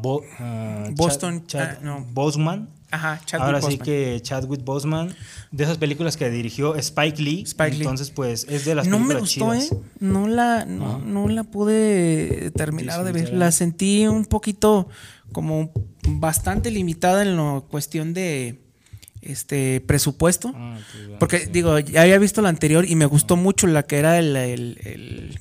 Bo- Chad- Boston, Chad ah, no. Boseman. Ajá, Chadwick Ahora sí que Chadwick Boseman, de esas películas que dirigió Spike Lee. Spike Lee. Entonces, pues es de las no me películas gustó, chidas. ¿eh? No la, no, la pude terminar de ver. La sentí un poquito como bastante limitada en la cuestión de este presupuesto. Ah, Porque, sí. digo, ya había visto la anterior y me gustó mucho la que era el, el- el-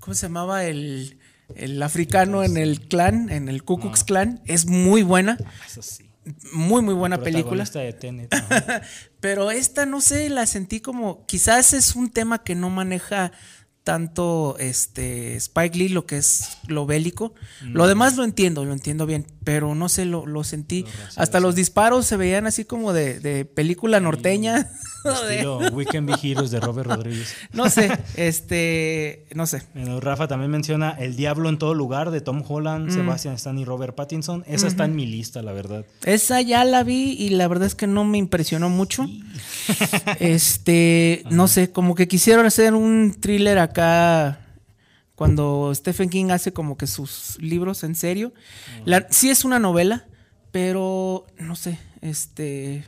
¿cómo se llamaba? El, el africano en el clan, en el Ku Klux Klan. Es muy buena, Eso sí. muy, muy buena película. De Tenet. Pero esta, no sé, la sentí como, quizás es un tema que no maneja tanto este Spike Lee, lo que es lo bélico. Lo demás lo entiendo, lo entiendo bien, pero no sé, lo, lo sentí. Hasta los disparos se veían así como de, de película norteña. Estilo We Can Be Heroes de Robert Rodríguez. no sé, este, no sé. Bueno, Rafa también menciona El Diablo en todo lugar de Tom Holland, Sebastian Stan y Robert Pattinson. Esa está en mi lista, la verdad. Esa ya la vi y la verdad es que no me impresionó mucho. Este, no sé, como que quisieron hacer un thriller acá cuando Stephen King hace como que sus libros en serio. La- sí es una novela, pero no sé, este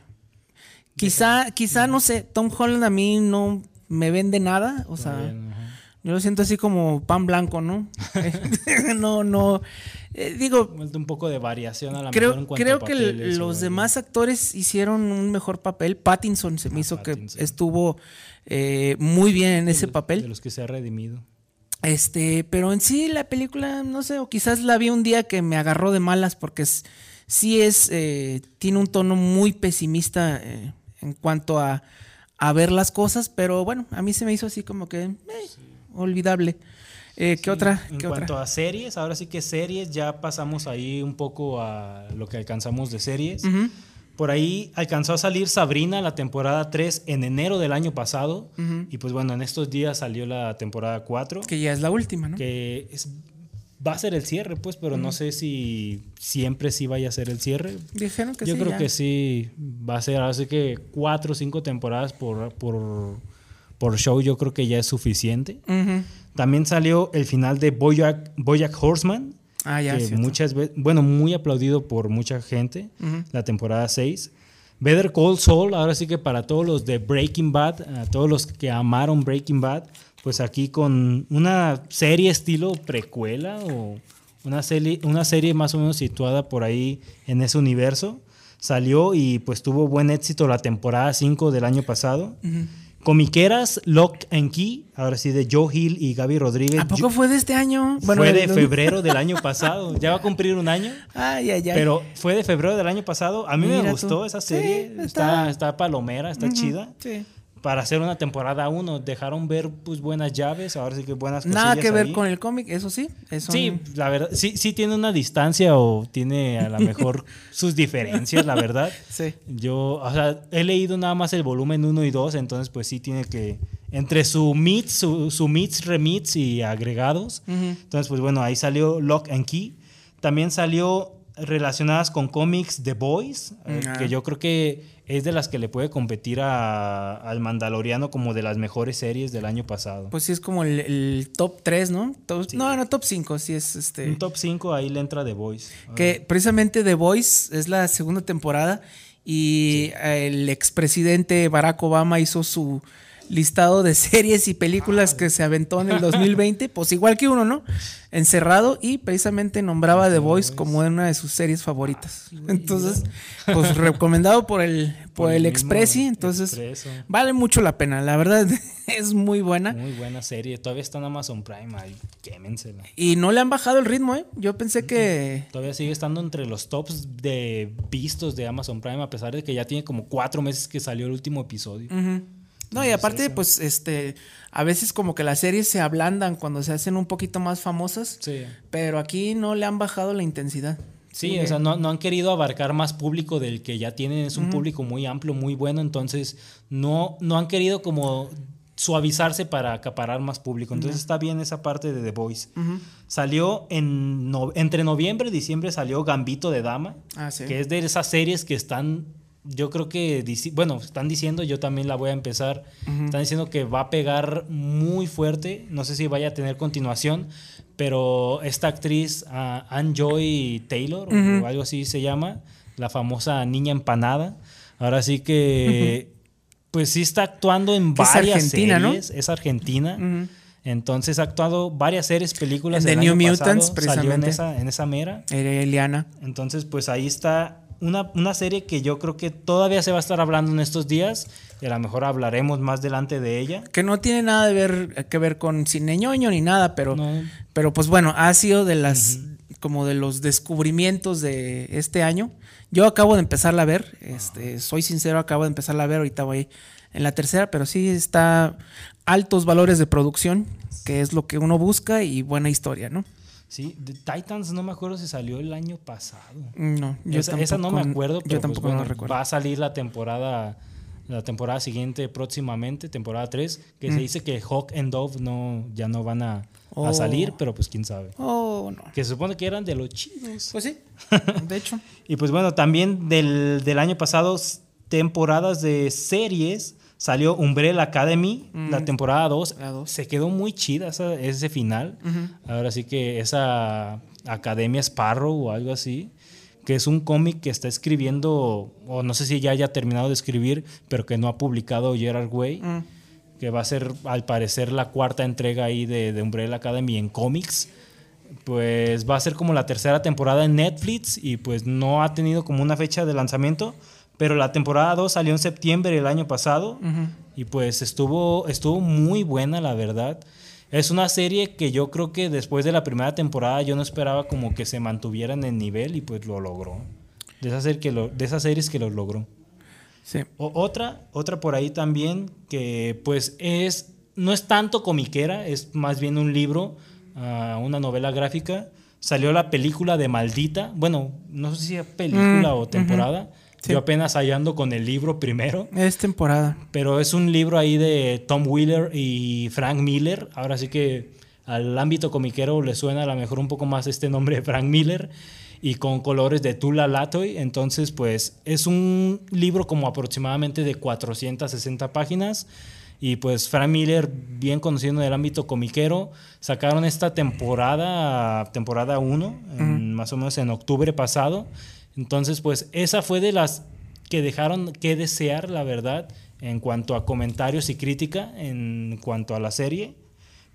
quizá quizá no sé, Tom Holland a mí no me vende nada, o sea, Bien. Yo lo siento así como pan blanco, ¿no? no no eh, digo, un poco de variación a la mejor creo, en cuanto creo a que los o- demás actores hicieron un mejor papel. Pattinson se me Ah, hizo Pattinson. que estuvo eh, muy bien en ese de papel. los que se ha redimido. Este, pero en sí la película, no sé, o quizás la vi un día que me agarró de malas porque es- sí es, eh, tiene un tono muy pesimista eh, en cuanto a, a ver las cosas, pero bueno, a mí se me hizo así como que eh, olvidable. Eh, ¿Qué Sí, otra? En ¿Qué cuanto a series, ahora sí que series, ya pasamos ahí un poco a lo que alcanzamos de series. Por ahí alcanzó a salir Sabrina, la temporada 3, en enero del año pasado. Y pues bueno, en estos días salió la temporada 4, Que ya es la última, ¿no? que es- va a ser el cierre, pues, pero no sé si siempre sí vaya a ser el cierre. Dijeron que Yo sí. creo ya. que sí va a ser, así que cuatro o cinco temporadas por, por, por show yo creo que ya es suficiente. También salió el final de Boyack, Boyack Horseman, Ah, ya, que muchas veces, bueno, muy aplaudido por mucha gente, la temporada 6. Better Call Saul, ahora sí que para todos los de Breaking Bad, a todos los que amaron Breaking Bad, pues aquí con una serie estilo precuela o una serie, una serie más o menos situada por ahí en ese universo, salió y pues tuvo buen éxito la temporada 5 del año pasado. Comiqueras, Lock and Key, ahora sí de Joe Hill y Gaby Rodríguez. ¿A poco Yo- fue de este año? fue de febrero del año pasado, ya va a cumplir un año. Ay, ay, ay. Pero fue de febrero del año pasado. A mí me gustó tú. esa Sí, serie. está- está, está palomera, está chida. Sí. Para hacer una temporada 1, dejaron ver pues buenas llaves. Ahora sí que buenas Nada cosillas que ver ahí. con el cómic, eso sí. Eso Sí, la verdad, sí, sí tiene una distancia o tiene a lo mejor sus diferencias, la verdad. Sí. Yo, o sea, he leído nada más el volumen 1 y 2, entonces pues sí tiene que, entre su mix, su, su mix, remix y agregados, entonces pues bueno, ahí salió Lock and Key. También salió relacionadas con cómics The Boys, eh, Ah. que yo creo que es de las que le puede competir a- al Mandaloriano como de las mejores series del año pasado. Pues sí, es como el, el top 3, ¿no? Top- Sí. No, no, top 5, sí es este. Un top 5 ahí le entra The Boys. Que precisamente The Voice es la segunda temporada y el expresidente Barack Obama hizo su listado de series y películas que se aventó en el 2020, pues igual que uno, ¿no? Encerrado y precisamente nombraba The Voice como una de sus series favoritas. Entonces, pues recomendado por el por, el, Expressi, entonces Expreso. vale mucho la pena, la verdad es muy buena. Muy buena serie. Todavía está en Amazon Prime. Ahí, quémensela. Y no le han bajado el ritmo, ¿eh? Yo pensé que Todavía sigue estando entre los tops de vistos de Amazon Prime, a pesar de que ya tiene como cuatro meses que salió el último episodio. No, y aparte, pues, este, a veces como que las series se ablandan cuando se hacen un poquito más famosas, Sí. pero aquí no le han bajado la intensidad. Sí, o sea, no, no han querido abarcar más público del que ya tienen. Es un público muy amplio, muy bueno. Entonces, no, no han querido como suavizarse para acaparar más público. Entonces, está bien esa parte de The Voice. Salió en no- entre noviembre y diciembre salió Gambito de Dama, Ah, sí. que es de esas series que están, yo creo que, bueno, están diciendo, yo también la voy a empezar, están diciendo que va a pegar muy fuerte, no sé si vaya a tener continuación, pero esta actriz, ah, Ann Joy Taylor, o algo así se llama, la famosa niña empanada, ahora sí que... Pues sí está actuando en Que es varias argentina, ¿no? series, es argentina. Entonces ha actuado varias series, películas. En The New Mutants, pasado, Salió en precisamente. esa, en esa mera. Eliana. Entonces, pues ahí está una, una serie que yo creo que todavía se va a estar hablando en estos días. Y a lo mejor hablaremos más delante de ella. Que no tiene nada de ver, que ver con cine ñoño ni nada, pero, No. pero pues bueno, ha sido de las, como de los descubrimientos de este año. Yo acabo de empezarla a ver, este, soy sincero, acabo de empezarla a ver, ahorita voy en la tercera, pero sí está altos valores de producción, que es lo que uno busca y buena historia, ¿no? Sí, The Titans no me acuerdo si salió el año pasado. No, yo esa, esa no me tampoco- acuerdo, pero yo pues, tampoco bueno, lo recuerdo. va a salir la temporada la temporada siguiente próximamente, temporada 3, que se dice que Hawk and Dove no, ya no van a, a Oh. salir, pero pues quién sabe. Oh, no. Que se supone que eran de los chidos. Pues sí, de hecho. Y pues bueno, también del, del año pasado, temporadas de series, salió Umbrella Academy, la temporada 2. La dos. Se quedó muy chida esa- ese final. Ahora sí que esa Academia Sparrow o algo así, que es un cómic que está escribiendo, o no sé si ya haya terminado de escribir, pero que no ha publicado Gerard Way. Mm. Que va a ser, al parecer, la cuarta entrega ahí de, de Umbrella Academy en cómics pues va a ser como la tercera temporada en Netflix y pues no ha tenido como una fecha de lanzamiento, pero la temporada 2 salió en septiembre del año pasado y pues estuvo, estuvo muy buena la verdad. Es una serie que yo creo que después de la primera temporada yo no esperaba como que se mantuviera en el nivel y pues lo logró. De esas, serie que lo- de esas series que lo logró. Sí. O- otra, otra por ahí también que pues es, no es tanto comiquera, es más bien un libro, ah, una novela gráfica. Salió la película de Maldita, bueno, no sé si es película Mm, o temporada. Sí. Yo apenas hallando con el libro primero, Es temporada. pero es un libro ahí de Tom Wheeler y Frank Miller. Ahora sí que al ámbito comiquero le suena a lo mejor un poco más este nombre de Frank Miller y con colores de Tula Latoy. Entonces, pues es un libro como aproximadamente de 460 páginas Y pues Frank Miller, bien conocido en el ámbito comiquero, sacaron esta temporada, temporada 1, más o menos en octubre pasado. Entonces, pues esa fue de las que dejaron que desear, la verdad, en cuanto a comentarios y crítica, en cuanto a la serie.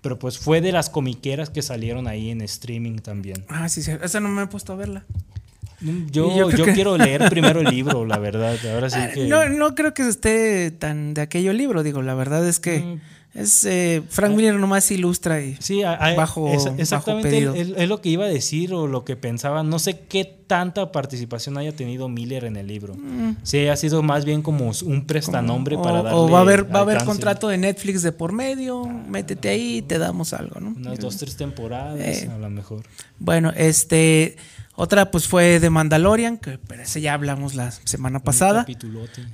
Pero pues fue de las comiqueras que salieron ahí en streaming también. Ah, sí, sí. Esa no me he puesto a verla. Yo, yo yo que- quiero leer primero el libro, la verdad. Ahora sí que. No, no creo que esté tan de aquello libro, digo, la verdad es que Mm. Es eh, Frank Miller nomás ilustra y Sí, a- bajo, es- exactamente es, es lo que iba a decir o lo que pensaba. No sé qué tanta participación haya tenido Miller en el libro. Sí, ha sido más bien como un prestanombre o, para o darle va a haber va a haber contrato de Netflix de por medio, métete ahí y te damos algo, ¿no? Unas dos, tres temporadas, Eh. a lo mejor. Bueno, este otra pues fue de Mandalorian, que pero ese ya hablamos la semana pasada.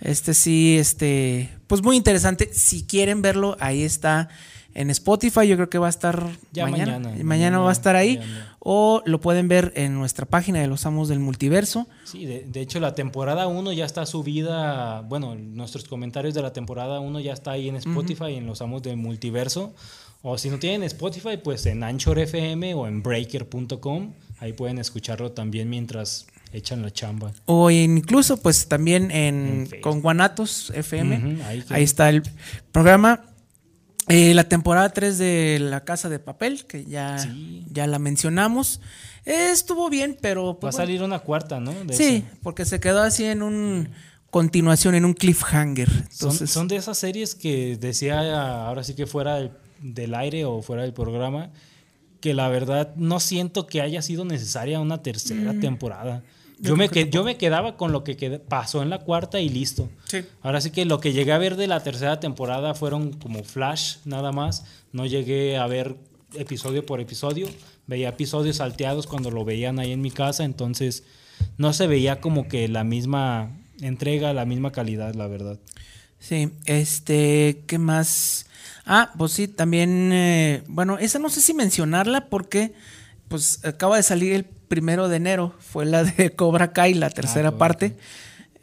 Este sí, este, pues muy interesante. Si quieren verlo, ahí está en Spotify. Yo creo que va a estar Ya mañana. mañana, Mañana, mañana va a estar ahí. O lo pueden ver en nuestra página de los Amos del Multiverso. Sí, de, de hecho la temporada 1 ya está subida, bueno, nuestros comentarios de la temporada 1 ya está ahí en Spotify, en los amos del multiverso. O si no tienen Spotify, pues en Anchor FM o en breaker.com, ahí pueden escucharlo también mientras echan la chamba. O incluso, pues también en, con Guanatos FM. Ahí está el programa. Eh, la temporada 3 de La Casa de Papel, que ya, Sí. ya la mencionamos. Eh, estuvo bien, pero. Va a pues, bueno. salir una cuarta, ¿no? De Sí, porque se quedó así en un continuación, en un cliffhanger. Son, Entonces, son de esas series que decía ahora sí que fuera del, del aire o fuera del programa, que la verdad no siento que haya sido necesaria una tercera temporada. Yo me, que- yo me quedaba con lo que qued- pasó en la cuarta y listo. Sí. Ahora sí que lo que llegué a ver de la tercera temporada fueron como flash nada más. No llegué a ver episodio por episodio. Veía episodios salteados cuando lo veían ahí en mi casa. Entonces no se veía como que la misma entrega, la misma calidad, la verdad. Sí, este, ¿qué más? Ah, pues sí, también, eh, bueno, esa no sé si mencionarla porque, pues, acaba de salir el primero de enero, fue la de Cobra Kai, la tercera Cobra parte.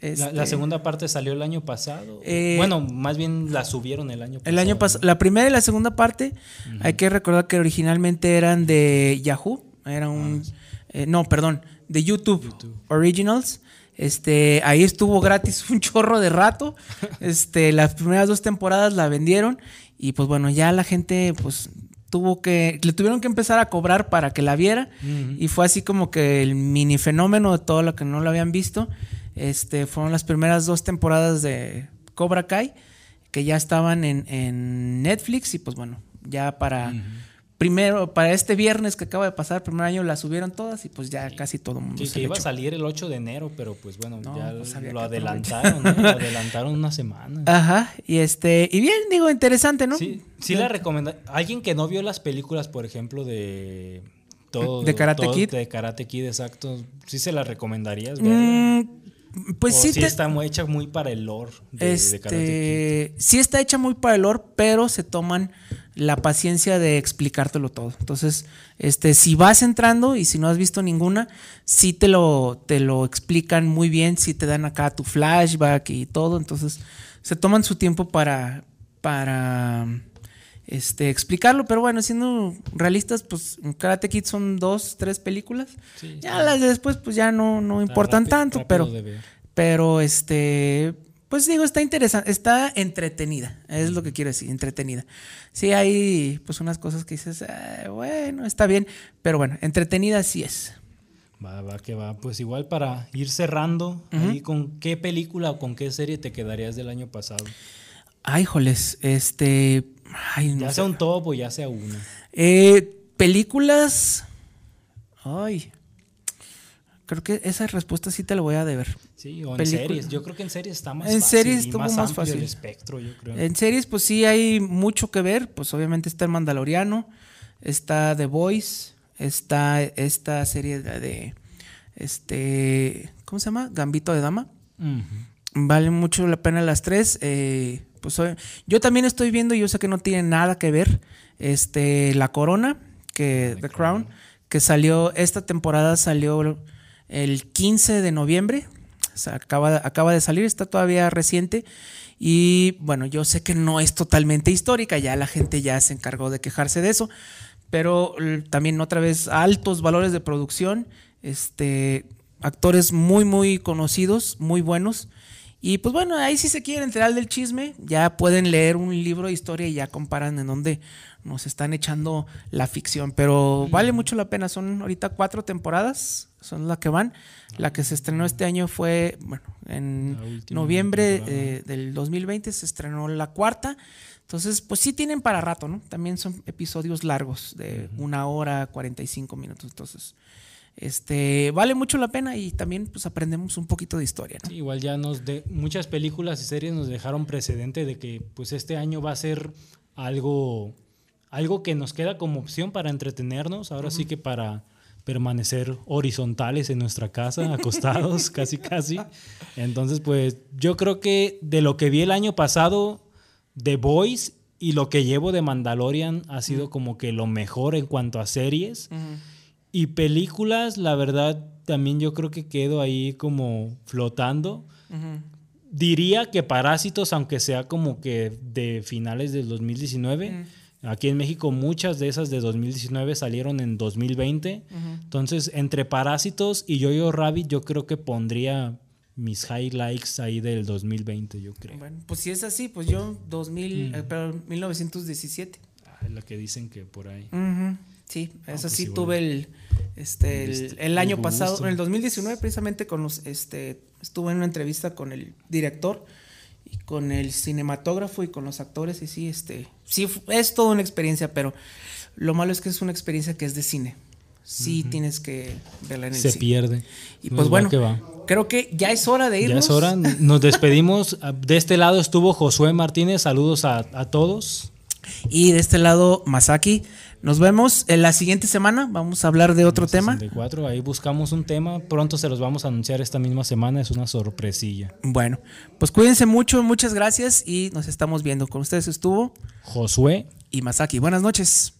La, la Este, segunda parte salió el año pasado. Eh, bueno, más bien la subieron el año pasado. El año ¿no? pasado, la primera y la segunda parte, hay que recordar que originalmente eran de Yahoo, era un, eh, no, perdón, de YouTube, Originals. Este, ahí estuvo gratis un chorro de rato. Este, las primeras dos temporadas la vendieron y pues bueno, ya la gente pues tuvo que, le tuvieron que empezar a cobrar para que la viera y fue así como que el mini fenómeno de todo lo que no lo habían visto. Este, fueron las primeras dos temporadas de Cobra Kai que ya estaban en, en Netflix y pues bueno, ya para primero, para este viernes que acaba de pasar, primer año la subieron todas y pues ya casi todo el mundo se que iba a salir el 8 de enero, pero pues bueno, No, ya pues lo adelantaron, ¿no? Lo adelantaron una semana. Ajá, y este, y bien, digo, interesante, ¿no? Sí, sí la recomienda. Alguien que no vio las películas, por ejemplo, de todo ¿De Karate todo- Kid? De Karate Kid, exacto. ¿Sí se la recomendarías? Mm, pues ¿O sí, te- está muy hecha muy para el lore de, este, sí está hecha muy para el lore, pero se toman la paciencia de explicártelo todo. Entonces, este, si vas entrando y si no has visto ninguna, sí te lo, te lo explican muy bien, sí te dan acá tu flashback y todo. Entonces, se toman su tiempo para, para este, explicarlo. Pero bueno, siendo realistas, pues en Karate Kid son dos, tres películas. Sí, ya las de después, pues ya no, no importan rápido- tanto, rápido pero. Pero este, pues digo, está interesante, está entretenida, es lo que quiero decir, entretenida. Sí hay pues unas cosas que dices, "Ah, bueno, está bien, pero bueno, entretenida sí es. Va, va, que va. Pues igual para ir cerrando, ahí con qué película o con qué serie te quedarías del año pasado. Ay, joles, este, ay, no Ya sé. sea un top o ya sea una. Eh, películas, ay, creo que esa respuesta sí te la voy a deber. Sí, o en series. Yo creo que en series está más En fácil. series y estuvo más, más fácil. el espectro, yo creo. En series, pues sí hay mucho que ver. Pues obviamente está el Mandaloriano, está The Voice, está esta serie de, este, ¿cómo se llama? Gambito de Dama. Ujú. Valen mucho la pena las tres. eh, pues yo también estoy viendo, yo sé que no tiene nada que ver, este, La Corona, que The Crown, que salió esta temporada salió el 15 de noviembre. O sea, acaba, acaba de salir, está todavía reciente. Y bueno, yo sé que no es totalmente histórica, ya la gente ya se encargó de quejarse de eso, pero también otra vez altos valores de producción, este, actores muy, muy conocidos, muy buenos. Y pues bueno, ahí si se quieren enterar del chisme, ya pueden leer un libro de historia y ya comparan en dónde nos están echando la ficción. Pero vale mucho la pena, son ahorita cuatro temporadas, son las que van. La que se estrenó este año fue, bueno, en noviembre eh, del 2020 se estrenó la cuarta. Entonces, pues sí tienen para rato, ¿no? También son episodios largos, de una hora, 45 minutos. Entonces, este, vale mucho la pena y también pues aprendemos un poquito de historia. igual ya nos de muchas películas y series nos dejaron precedente de que pues este año va a ser algo algo que nos queda como opción para entretenernos, ahora sí que para permanecer horizontales en nuestra casa, acostados casi casi. Entonces, pues yo creo que de lo que vi el año pasado The Voice y lo que llevo de Mandalorian ha sido como que lo mejor en cuanto a series. Y películas, la verdad, también yo creo que quedo ahí como flotando. Diría que Parásitos, aunque sea como que de finales del 2019, aquí en México muchas de esas de 2019 salieron en 2020. Entonces, entre Parásitos y Yo-Yo Rabbit, yo creo que pondría mis highlights ahí del 2020, yo creo. Bueno, pues si es así, pues yo 2000, eh, pero 1917. Ah, es la que dicen que por ahí. Sí, ah, eso pues sí tuve el, este, el, año pasado, en el 2019 precisamente con los, este, estuve en una entrevista con el director y con el cinematógrafo y con los actores y sí, este, sí es toda una experiencia, pero lo malo es que es una experiencia que es de cine. Sí tienes que verla en el Se pierde. Y pues bueno, creo que ya es hora de irnos. Ya es hora, nos despedimos. De este lado estuvo Josué Martínez, saludos a, a todos. Y de este lado, Masaki. Nos vemos en la siguiente semana. Vamos a hablar de otro tema. ahí buscamos un tema. Pronto se los vamos a anunciar esta misma semana. Es una sorpresilla. Bueno, pues cuídense mucho. Muchas gracias y nos estamos viendo. Con ustedes estuvo Josué y Masaki. Buenas noches.